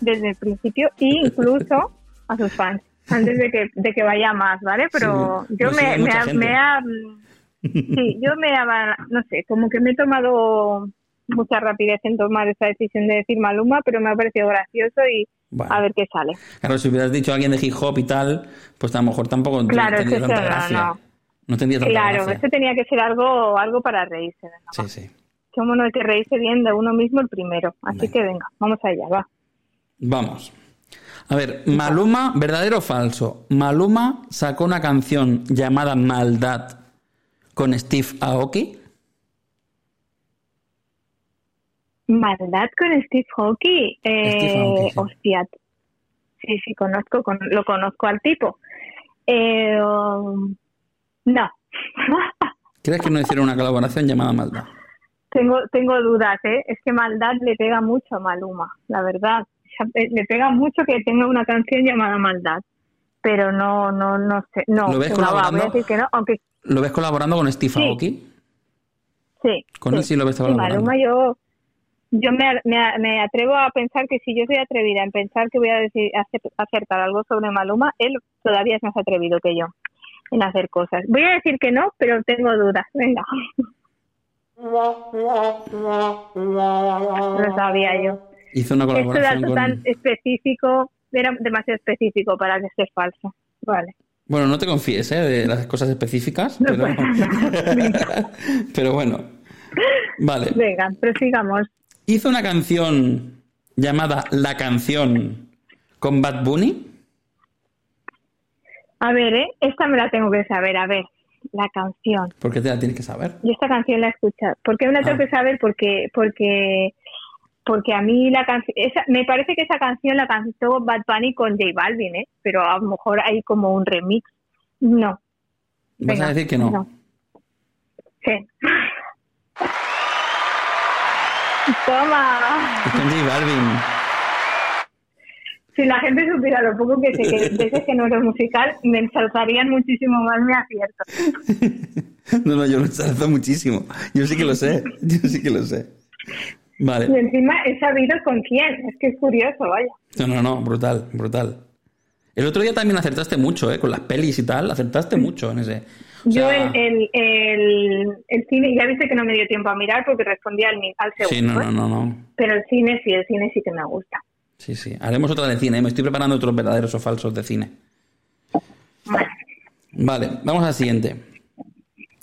[SPEAKER 3] desde el principio e incluso a sus fans antes de que, de que vaya más, ¿vale? Pero yo me, me, me, ha... Sí, yo me ha... No sé, como que me he tomado mucha rapidez en tomar esa decisión de decir Maluma, pero me ha parecido gracioso y a ver qué sale.
[SPEAKER 1] Claro, si hubieras dicho a alguien de hip hop y tal, pues a lo mejor tampoco
[SPEAKER 3] claro, tendría tanta gracia. No, no. tendría tanta Claro, esto tenía que ser algo algo para reírse. Sí, sí. Como no hay que reírse bien de uno mismo el primero. Así que venga, vamos allá, va.
[SPEAKER 1] Vamos. A ver, Maluma, ¿verdadero o falso? Maluma sacó una canción llamada Maldad con Steve Aoki.
[SPEAKER 3] Maldad con Steve Aoki. Eh, Hostia. Sí, sí, conozco, lo conozco al tipo. Eh, um, no.
[SPEAKER 1] ¿Crees que no hicieron una colaboración llamada Maldad?
[SPEAKER 3] Tengo, tengo dudas, ¿eh? Es que Maldad le pega mucho a Maluma, la verdad le pega mucho que tenga una canción llamada Maldad, pero no, no, no sé, no.
[SPEAKER 1] ¿Lo ves colaborando? ¿Lo ves colaborando con Steve Aoki?
[SPEAKER 3] Sí.
[SPEAKER 1] Con él sí lo ves colaborando.
[SPEAKER 3] Maluma yo, yo me, me, atrevo a pensar que si yo soy atrevida en pensar que voy a decir, acertar algo sobre Maluma, él todavía es más atrevido que yo en hacer cosas. Voy a decir que no, pero tengo dudas. Venga. Lo sabía yo.
[SPEAKER 1] Hizo una colaboración
[SPEAKER 3] este dato tan específico era demasiado específico para que sea falso. Vale.
[SPEAKER 1] Bueno, no te confíes ¿eh? de las cosas específicas, pero... pero bueno. Vale.
[SPEAKER 3] Venga, prosigamos.
[SPEAKER 1] Hizo una canción llamada La Canción con Bad Bunny.
[SPEAKER 3] A ver, ¿eh? esta me la tengo que saber. A ver, la canción.
[SPEAKER 1] ¿Por qué te la tienes que saber?
[SPEAKER 3] Yo esta canción la he escuchado. ¿Por qué me la tengo ah. que saber? Porque, porque porque a mí la canción, me parece que esa canción la cantó Bad Bunny con J Balvin, ¿eh? pero a lo mejor hay como un remix. No.
[SPEAKER 1] ¿Vas a decir que no?
[SPEAKER 3] Sí. Toma.
[SPEAKER 1] Es con J Balvin.
[SPEAKER 3] Si la gente supiera lo poco que sé que ese género musical, me ensalzarían muchísimo más mi acierto.
[SPEAKER 1] no, no, yo lo ensalzo muchísimo. Yo sí que lo sé. Yo sí que lo sé. Vale.
[SPEAKER 3] Y encima he sabido con quién. Es que es curioso, vaya.
[SPEAKER 1] No, no, no, brutal, brutal. El otro día también acertaste mucho, ¿eh? Con las pelis y tal, acertaste mucho en ese.
[SPEAKER 3] Yo el, el, cine, ya viste que no me dio tiempo a mirar porque respondía al, al segundo.
[SPEAKER 1] Sí, no, no, no, no.
[SPEAKER 3] Pero el cine sí, el cine sí que me gusta.
[SPEAKER 1] Sí, sí. Haremos otra de cine. ¿eh? Me estoy preparando otros verdaderos o falsos de cine. Vale. Vale, vamos al siguiente.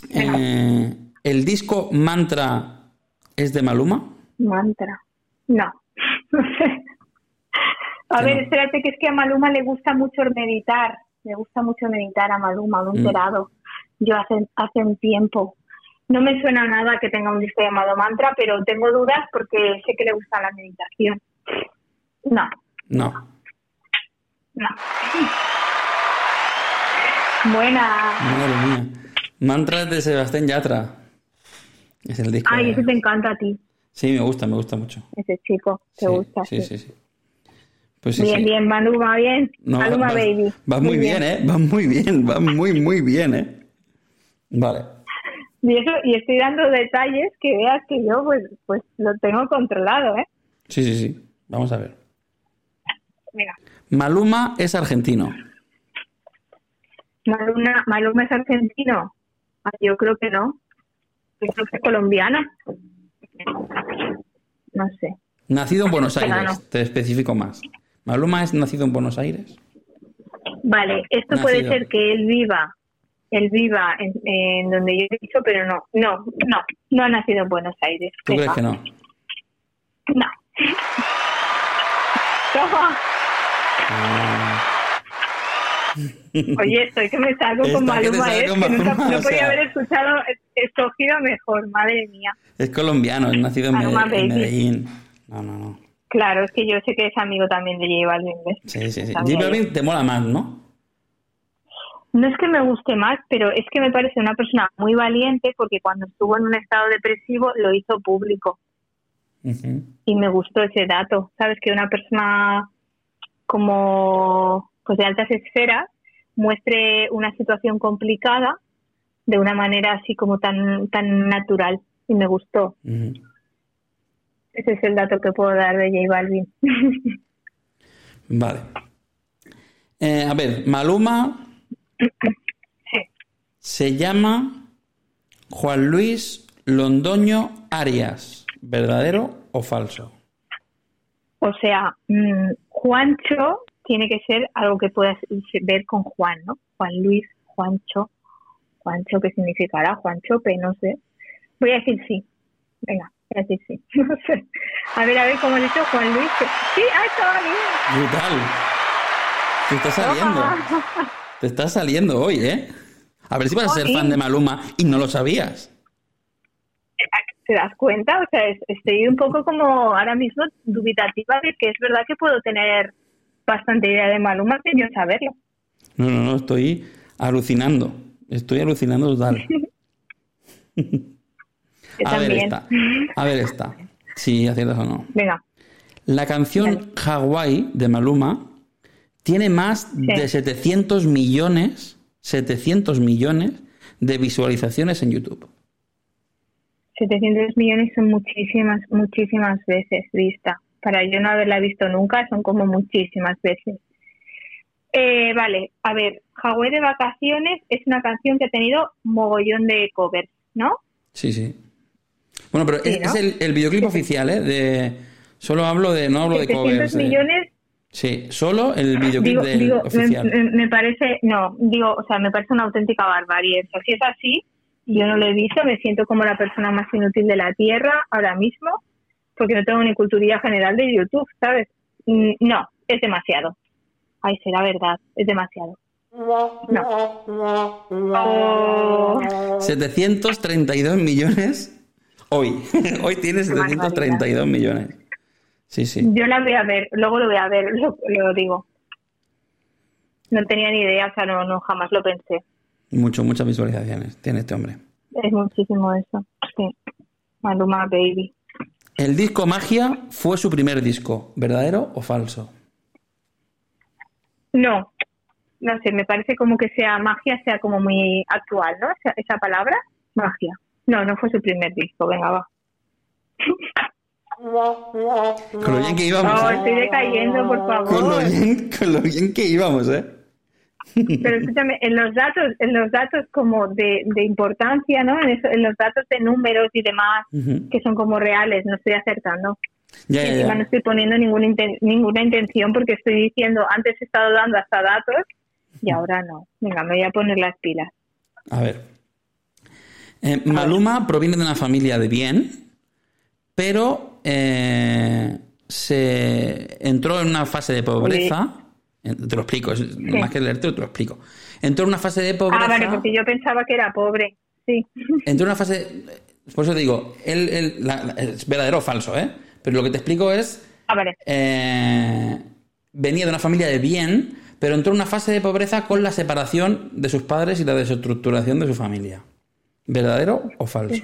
[SPEAKER 1] Eh, ¿El disco Mantra es de Maluma?
[SPEAKER 3] mantra. No, no sé. A ver, espérate, que es que a Maluma le gusta mucho meditar. Le gusta mucho meditar a Maluma, lo he mm. Yo hace, hace un tiempo. No me suena nada que tenga un disco llamado Mantra, pero tengo dudas porque sé que le gusta la meditación. No.
[SPEAKER 1] No.
[SPEAKER 3] No. Buena.
[SPEAKER 1] Madre mía. Mantra de Sebastián Yatra. Es el disco.
[SPEAKER 3] Ay, ese te encanta a ti.
[SPEAKER 1] Sí, me gusta, me gusta mucho.
[SPEAKER 3] Ese chico, te gusta.
[SPEAKER 1] Sí, sí, sí.
[SPEAKER 3] Pues bien, bien, Maluma, bien. Maluma Baby.
[SPEAKER 1] Va muy, bien, ¿eh? Va muy bien, va muy, muy bien, ¿eh? Vale.
[SPEAKER 3] Y, eso, y estoy dando detalles que veas que yo pues, pues lo tengo controlado, ¿eh?
[SPEAKER 1] Sí, sí, sí. Vamos a ver.
[SPEAKER 3] Mira.
[SPEAKER 1] Maluma es argentino.
[SPEAKER 3] Maluma, Maluma es argentino. Ah, yo creo que no. Yo creo que es colombiana. No sé.
[SPEAKER 1] Nacido en Buenos Aires, te especifico más. ¿Maluma es nacido en Buenos Aires?
[SPEAKER 3] Vale, esto puede ser que él viva, él viva en, donde yo he dicho, pero no, no, no, no ha nacido en Buenos Aires.
[SPEAKER 1] ¿Tú crees que no?
[SPEAKER 3] No. Oye, estoy que me salgo con Maluma, ¿eh? que nunca, no podía haber escuchado, escogido mejor, madre mía.
[SPEAKER 1] Es colombiano, es nacido en, Medellín. No, no, no.
[SPEAKER 3] Claro, es que yo sé que es amigo también de J Balvin.
[SPEAKER 1] Sí, sí, sí. J Balvin te mola más, ¿no?
[SPEAKER 3] No es que me guste más, pero es que me parece una persona muy valiente porque cuando estuvo en un estado depresivo lo hizo público. Y me gustó ese dato. Sabes que una persona como pues de altas esferas muestre una situación complicada de una manera así como tan tan natural y me gustó. Ese es el dato que puedo dar de J Balvin.
[SPEAKER 1] vale. Eh, a ver, Maluma se llama Juan Luis Londoño Arias. ¿Verdadero o falso?
[SPEAKER 3] O sea, mm, Juancho tiene que ser algo que puedas ver con Juan, ¿no? Juan Luis, Juancho. Juancho, ¿qué significará? Juanchope, no sé. Voy a decir sí. Venga, voy a decir sí. No sé. A ver, a ver, ¿cómo he dicho Juan Luis? Sí, ah, estaba bien.
[SPEAKER 1] Brutal. Te está saliendo. Te está saliendo hoy, ¿eh? A ver si vas a ser fan de Maluma y no lo sabías.
[SPEAKER 3] ¿Te das cuenta? O sea, estoy un poco como ahora mismo dubitativa de que es verdad que puedo tener bastante idea de Maluma sin yo saberlo.
[SPEAKER 1] No, no, no, estoy alucinando. Estoy alucinando total. a ver esta. A ver esta. Si aciertas o no.
[SPEAKER 3] Venga.
[SPEAKER 1] La canción Hawaii de Maluma tiene más de 700 millones 700 millones de visualizaciones en YouTube.
[SPEAKER 3] 700 millones son muchísimas, muchísimas veces vista. Para yo no haberla visto nunca, son como muchísimas veces. Eh, vale, a ver, Hawái de vacaciones es una canción que ha tenido mogollón de covers, ¿no?
[SPEAKER 1] Sí, sí. Bueno, pero es, el, videoclip oficial, ¿eh? De, solo hablo de, no hablo de covers.
[SPEAKER 3] millones
[SPEAKER 1] Sí, solo el videoclip oficial.
[SPEAKER 3] Me, parece, no, digo, o sea, me parece una auténtica barbarie. Si es así, yo no lo he visto, me siento como la persona más inútil de la Tierra ahora mismo, porque no tengo ni cultura general de YouTube, ¿sabes? No, es demasiado. Ay, será verdad, es demasiado. No.
[SPEAKER 1] 732 millones hoy. hoy tienes 732 millones. Sí, sí.
[SPEAKER 3] Yo la voy a ver, luego lo voy a ver, lo, digo. No tenía ni idea, o sea, no, no jamás lo pensé.
[SPEAKER 1] Mucho, muchas visualizaciones tiene este hombre.
[SPEAKER 3] Es muchísimo eso, sí. Maluma Baby.
[SPEAKER 1] El disco Magia fue su primer disco, ¿verdadero o falso?
[SPEAKER 3] No, no sé, me parece como que sea magia, sea como muy actual, ¿no? Esa, esa palabra, magia. No, no fue su primer disco, venga, va.
[SPEAKER 1] Con lo bien que íbamos.
[SPEAKER 3] No, ¿eh? estoy decayendo, por favor.
[SPEAKER 1] Con lo bien, con lo bien que íbamos, ¿eh?
[SPEAKER 3] Pero escúchame, en los datos, en los datos como de, de importancia, ¿no? En, los datos de números y demás, que son como reales, no estoy acertando. Ya, y encima no estoy poniendo ninguna, ninguna intención porque estoy diciendo, antes he estado dando hasta datos y ahora no. Venga, me voy a poner las pilas.
[SPEAKER 1] A ver. Eh, Maluma proviene de una familia de bien, pero eh, se entró en una fase de pobreza. Te lo explico, más que leerte, te lo explico. Entró en una fase de pobreza.
[SPEAKER 3] Ah, vale, porque yo pensaba que era pobre. Sí.
[SPEAKER 1] Entró en una fase. Por eso digo, él, es verdadero o falso, ¿eh? Pero lo que te explico es.
[SPEAKER 3] Ah, vale.
[SPEAKER 1] Eh, venía de una familia de bien, pero entró en una fase de pobreza con la separación de sus padres y la desestructuración de su familia. ¿Verdadero o falso?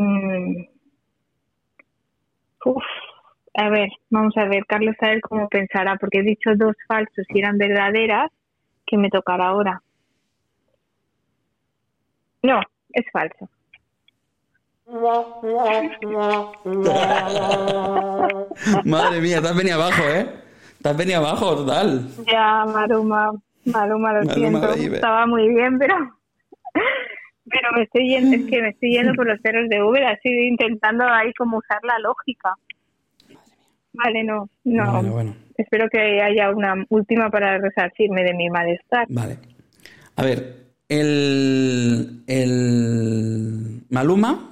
[SPEAKER 3] Mm. Uf, a ver, vamos a ver, Carlos, a ver cómo pensará, porque he dicho dos falsos y eran verdaderas, que me tocará ahora. No, es falso.
[SPEAKER 1] Madre mía, te has venido abajo, ¿eh? Te has venido abajo, total.
[SPEAKER 3] Ya, Maruma, Maruma, lo siento. Estaba muy bien, pero pero me estoy yendo, es que me estoy yendo por los cerros de Uber, así intentando ahí como usar la lógica. Vale, no, no. Espero que haya una última para resarcirme de mi malestar.
[SPEAKER 1] Vale. A ver, el, el Maluma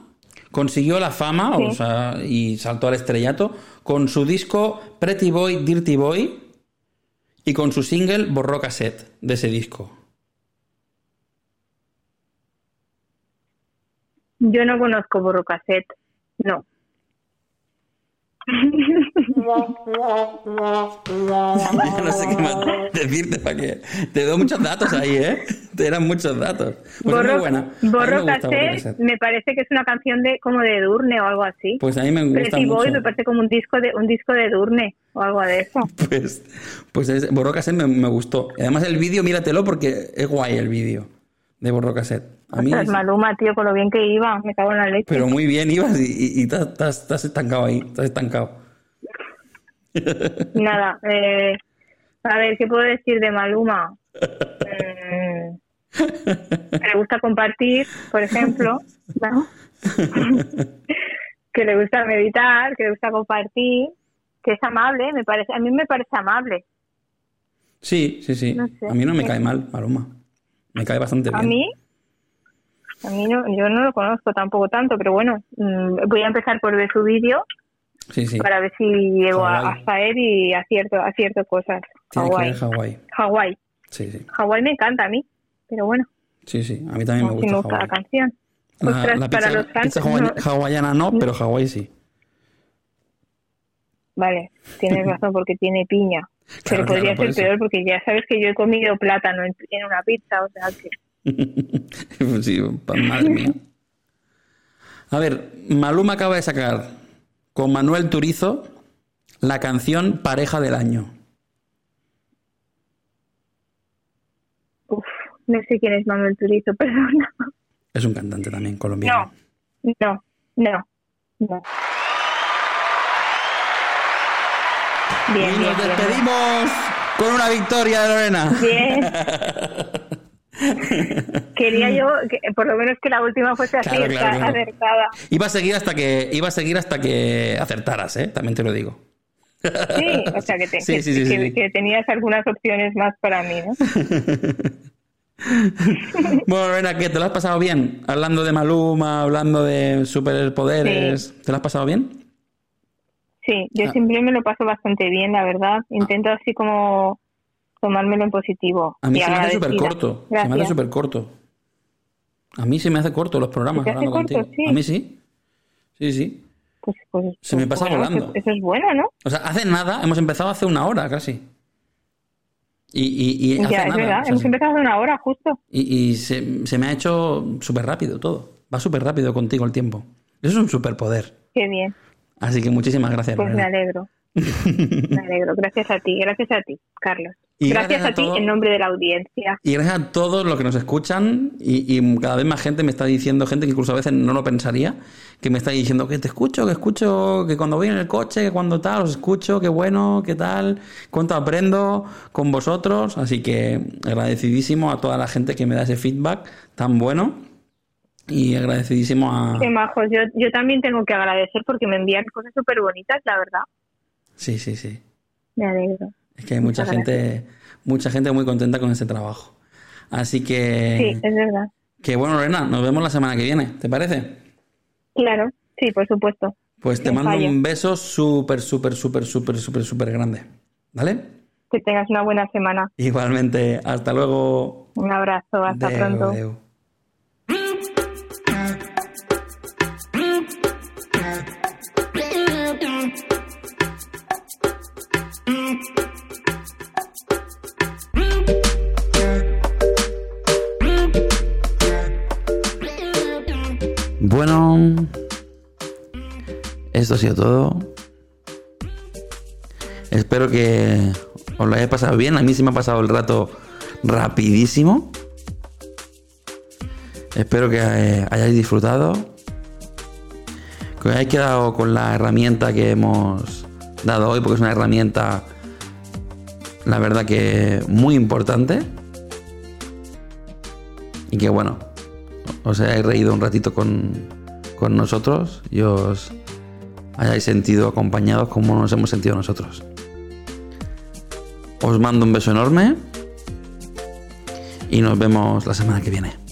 [SPEAKER 1] consiguió la fama o sea, y saltó al estrellato con su disco Pretty Boy, Dirty Boy y con su single Borró Cassette de ese disco.
[SPEAKER 3] Yo no conozco Borrocaset, no.
[SPEAKER 1] no sé qué más decirte para que te doy muchos datos ahí, ¿eh? Te eran muchos datos.
[SPEAKER 3] Pues borro, buena. Borro me, me parece que es una canción de como de Durne o algo así.
[SPEAKER 1] Pues a mí me gusta
[SPEAKER 3] Pero si
[SPEAKER 1] voy,
[SPEAKER 3] me parece como un disco de un disco de Durne o algo de eso.
[SPEAKER 1] Pues, pues es, Borro Cassette me, me gustó. Además el vídeo, míratelo porque es guay el vídeo de Borro Cassette.
[SPEAKER 3] A mí es... Maluma, tío, con lo bien que iba, me cago en la leche.
[SPEAKER 1] Pero muy bien ibas y, y, estás, estancado ahí, estás estancado.
[SPEAKER 3] Nada, eh, a ver, ¿qué puedo decir de Maluma? Eh, le gusta compartir, por ejemplo, ¿no? que le gusta meditar, que le gusta compartir, que es amable, me parece, a mí me parece amable.
[SPEAKER 1] Sí, sí, sí. a mí no me cae mal, Maluma. Me cae bastante bien.
[SPEAKER 3] ¿A mí? A mí no, yo no lo conozco tampoco tanto, pero bueno, mm, voy a empezar por ver su vídeo
[SPEAKER 1] sí, sí.
[SPEAKER 3] para ver si llego a, hasta él y acierto, acierto cosas.
[SPEAKER 1] Hawái. Hawái.
[SPEAKER 3] Hawái.
[SPEAKER 1] Sí, sí.
[SPEAKER 3] Hawái me encanta a mí, pero bueno.
[SPEAKER 1] Sí, sí, a mí también me gusta.
[SPEAKER 3] me gusta la canción.
[SPEAKER 1] La, la pizza, para los fans, no, hawaiana no, pero Hawái sí.
[SPEAKER 3] Vale, tienes razón porque tiene piña. Claro, pero podría claro, ser peor porque ya sabes que yo he comido plátano en, en una pizza, o sea que...
[SPEAKER 1] sí, madre mía. A ver, Maluma acaba de sacar con Manuel Turizo la canción Pareja del Año.
[SPEAKER 3] Uf, no sé quién es Manuel Turizo, perdona.
[SPEAKER 1] Es un cantante también colombiano.
[SPEAKER 3] No, no, no, no. Bien,
[SPEAKER 1] y nos despedimos con una victoria de Lorena.
[SPEAKER 3] Bien. Quería yo, que, por lo menos que la última fuese así, claro, claro, acertada.
[SPEAKER 1] Iba a seguir hasta que iba a seguir hasta que acertaras, ¿eh? También te lo digo.
[SPEAKER 3] Sí, o sea que, te, sí, que, sí, sí, que, que, tenías algunas opciones más para mí, ¿no?
[SPEAKER 1] bueno, Lorena, ¿qué? ¿Te lo has pasado bien? Hablando de Maluma, hablando de superpoderes, ¿te lo has pasado bien?
[SPEAKER 3] Sí, yo ah. siempre me lo paso bastante bien, la verdad. Intento así como tomármelo en positivo.
[SPEAKER 1] A mí se me hace súper corto. Se me hace súper corto. A mí se me hace corto los programas hablando
[SPEAKER 3] corto,
[SPEAKER 1] contigo.
[SPEAKER 3] Sí.
[SPEAKER 1] A mí sí. Sí, sí.
[SPEAKER 3] Pues, pues,
[SPEAKER 1] se me pasa
[SPEAKER 3] bueno,
[SPEAKER 1] volando.
[SPEAKER 3] Eso, es bueno, ¿no?
[SPEAKER 1] O sea, hace nada, hemos empezado hace una hora casi. Y, y, y hace
[SPEAKER 3] ya, es verdad,
[SPEAKER 1] o sea,
[SPEAKER 3] hemos empezado hace una hora justo.
[SPEAKER 1] Y, y se, se, me ha hecho súper rápido todo. Va súper rápido contigo el tiempo. Eso es un superpoder.
[SPEAKER 3] Qué bien.
[SPEAKER 1] Así que muchísimas gracias.
[SPEAKER 3] Pues me alegro. me alegro. Gracias a ti, gracias a ti, Carlos.
[SPEAKER 1] Y
[SPEAKER 3] gracias,
[SPEAKER 1] gracias
[SPEAKER 3] a, ti en nombre de la audiencia.
[SPEAKER 1] Y gracias a todos los que nos escuchan y, y cada vez más gente me está diciendo, gente que incluso a veces no lo pensaría, que me está diciendo que te escucho, que escucho, que cuando voy en el coche, que cuando tal, os escucho, qué bueno, qué tal, cuánto aprendo con vosotros. Así que agradecidísimo a toda la gente que me da ese feedback tan bueno y agradecidísimo a...
[SPEAKER 3] Qué majos. Yo, yo también tengo que agradecer porque me envían cosas súper bonitas, la verdad.
[SPEAKER 1] Sí, sí, sí.
[SPEAKER 3] Me alegro.
[SPEAKER 1] Es que hay mucha
[SPEAKER 3] Muchas
[SPEAKER 1] gente, mucha gente muy contenta con ese trabajo. Así que,
[SPEAKER 3] Sí, es verdad.
[SPEAKER 1] que bueno, Lorena, nos vemos la semana que viene, ¿te parece?
[SPEAKER 3] Claro, sí, por supuesto.
[SPEAKER 1] Pues te mando
[SPEAKER 3] fallo.
[SPEAKER 1] un beso súper, súper, súper, súper, súper, súper grande. ¿Vale?
[SPEAKER 3] Que tengas una buena semana.
[SPEAKER 1] Igualmente, hasta luego.
[SPEAKER 3] Un abrazo, hasta
[SPEAKER 1] Adeu,
[SPEAKER 3] pronto.
[SPEAKER 1] adeu. Esto ha sido todo. Espero que os lo hayáis pasado bien. A mí sí me ha pasado el rato rapidísimo. Espero que eh, hayáis disfrutado. Que os hayáis quedado con la herramienta que hemos dado hoy, porque es una herramienta, la verdad que muy importante. Y que bueno, os hayáis reído un ratito con, con nosotros y os hayáis sentido acompañados como nos hemos sentido nosotros. Os mando un beso enorme y nos vemos la semana que viene.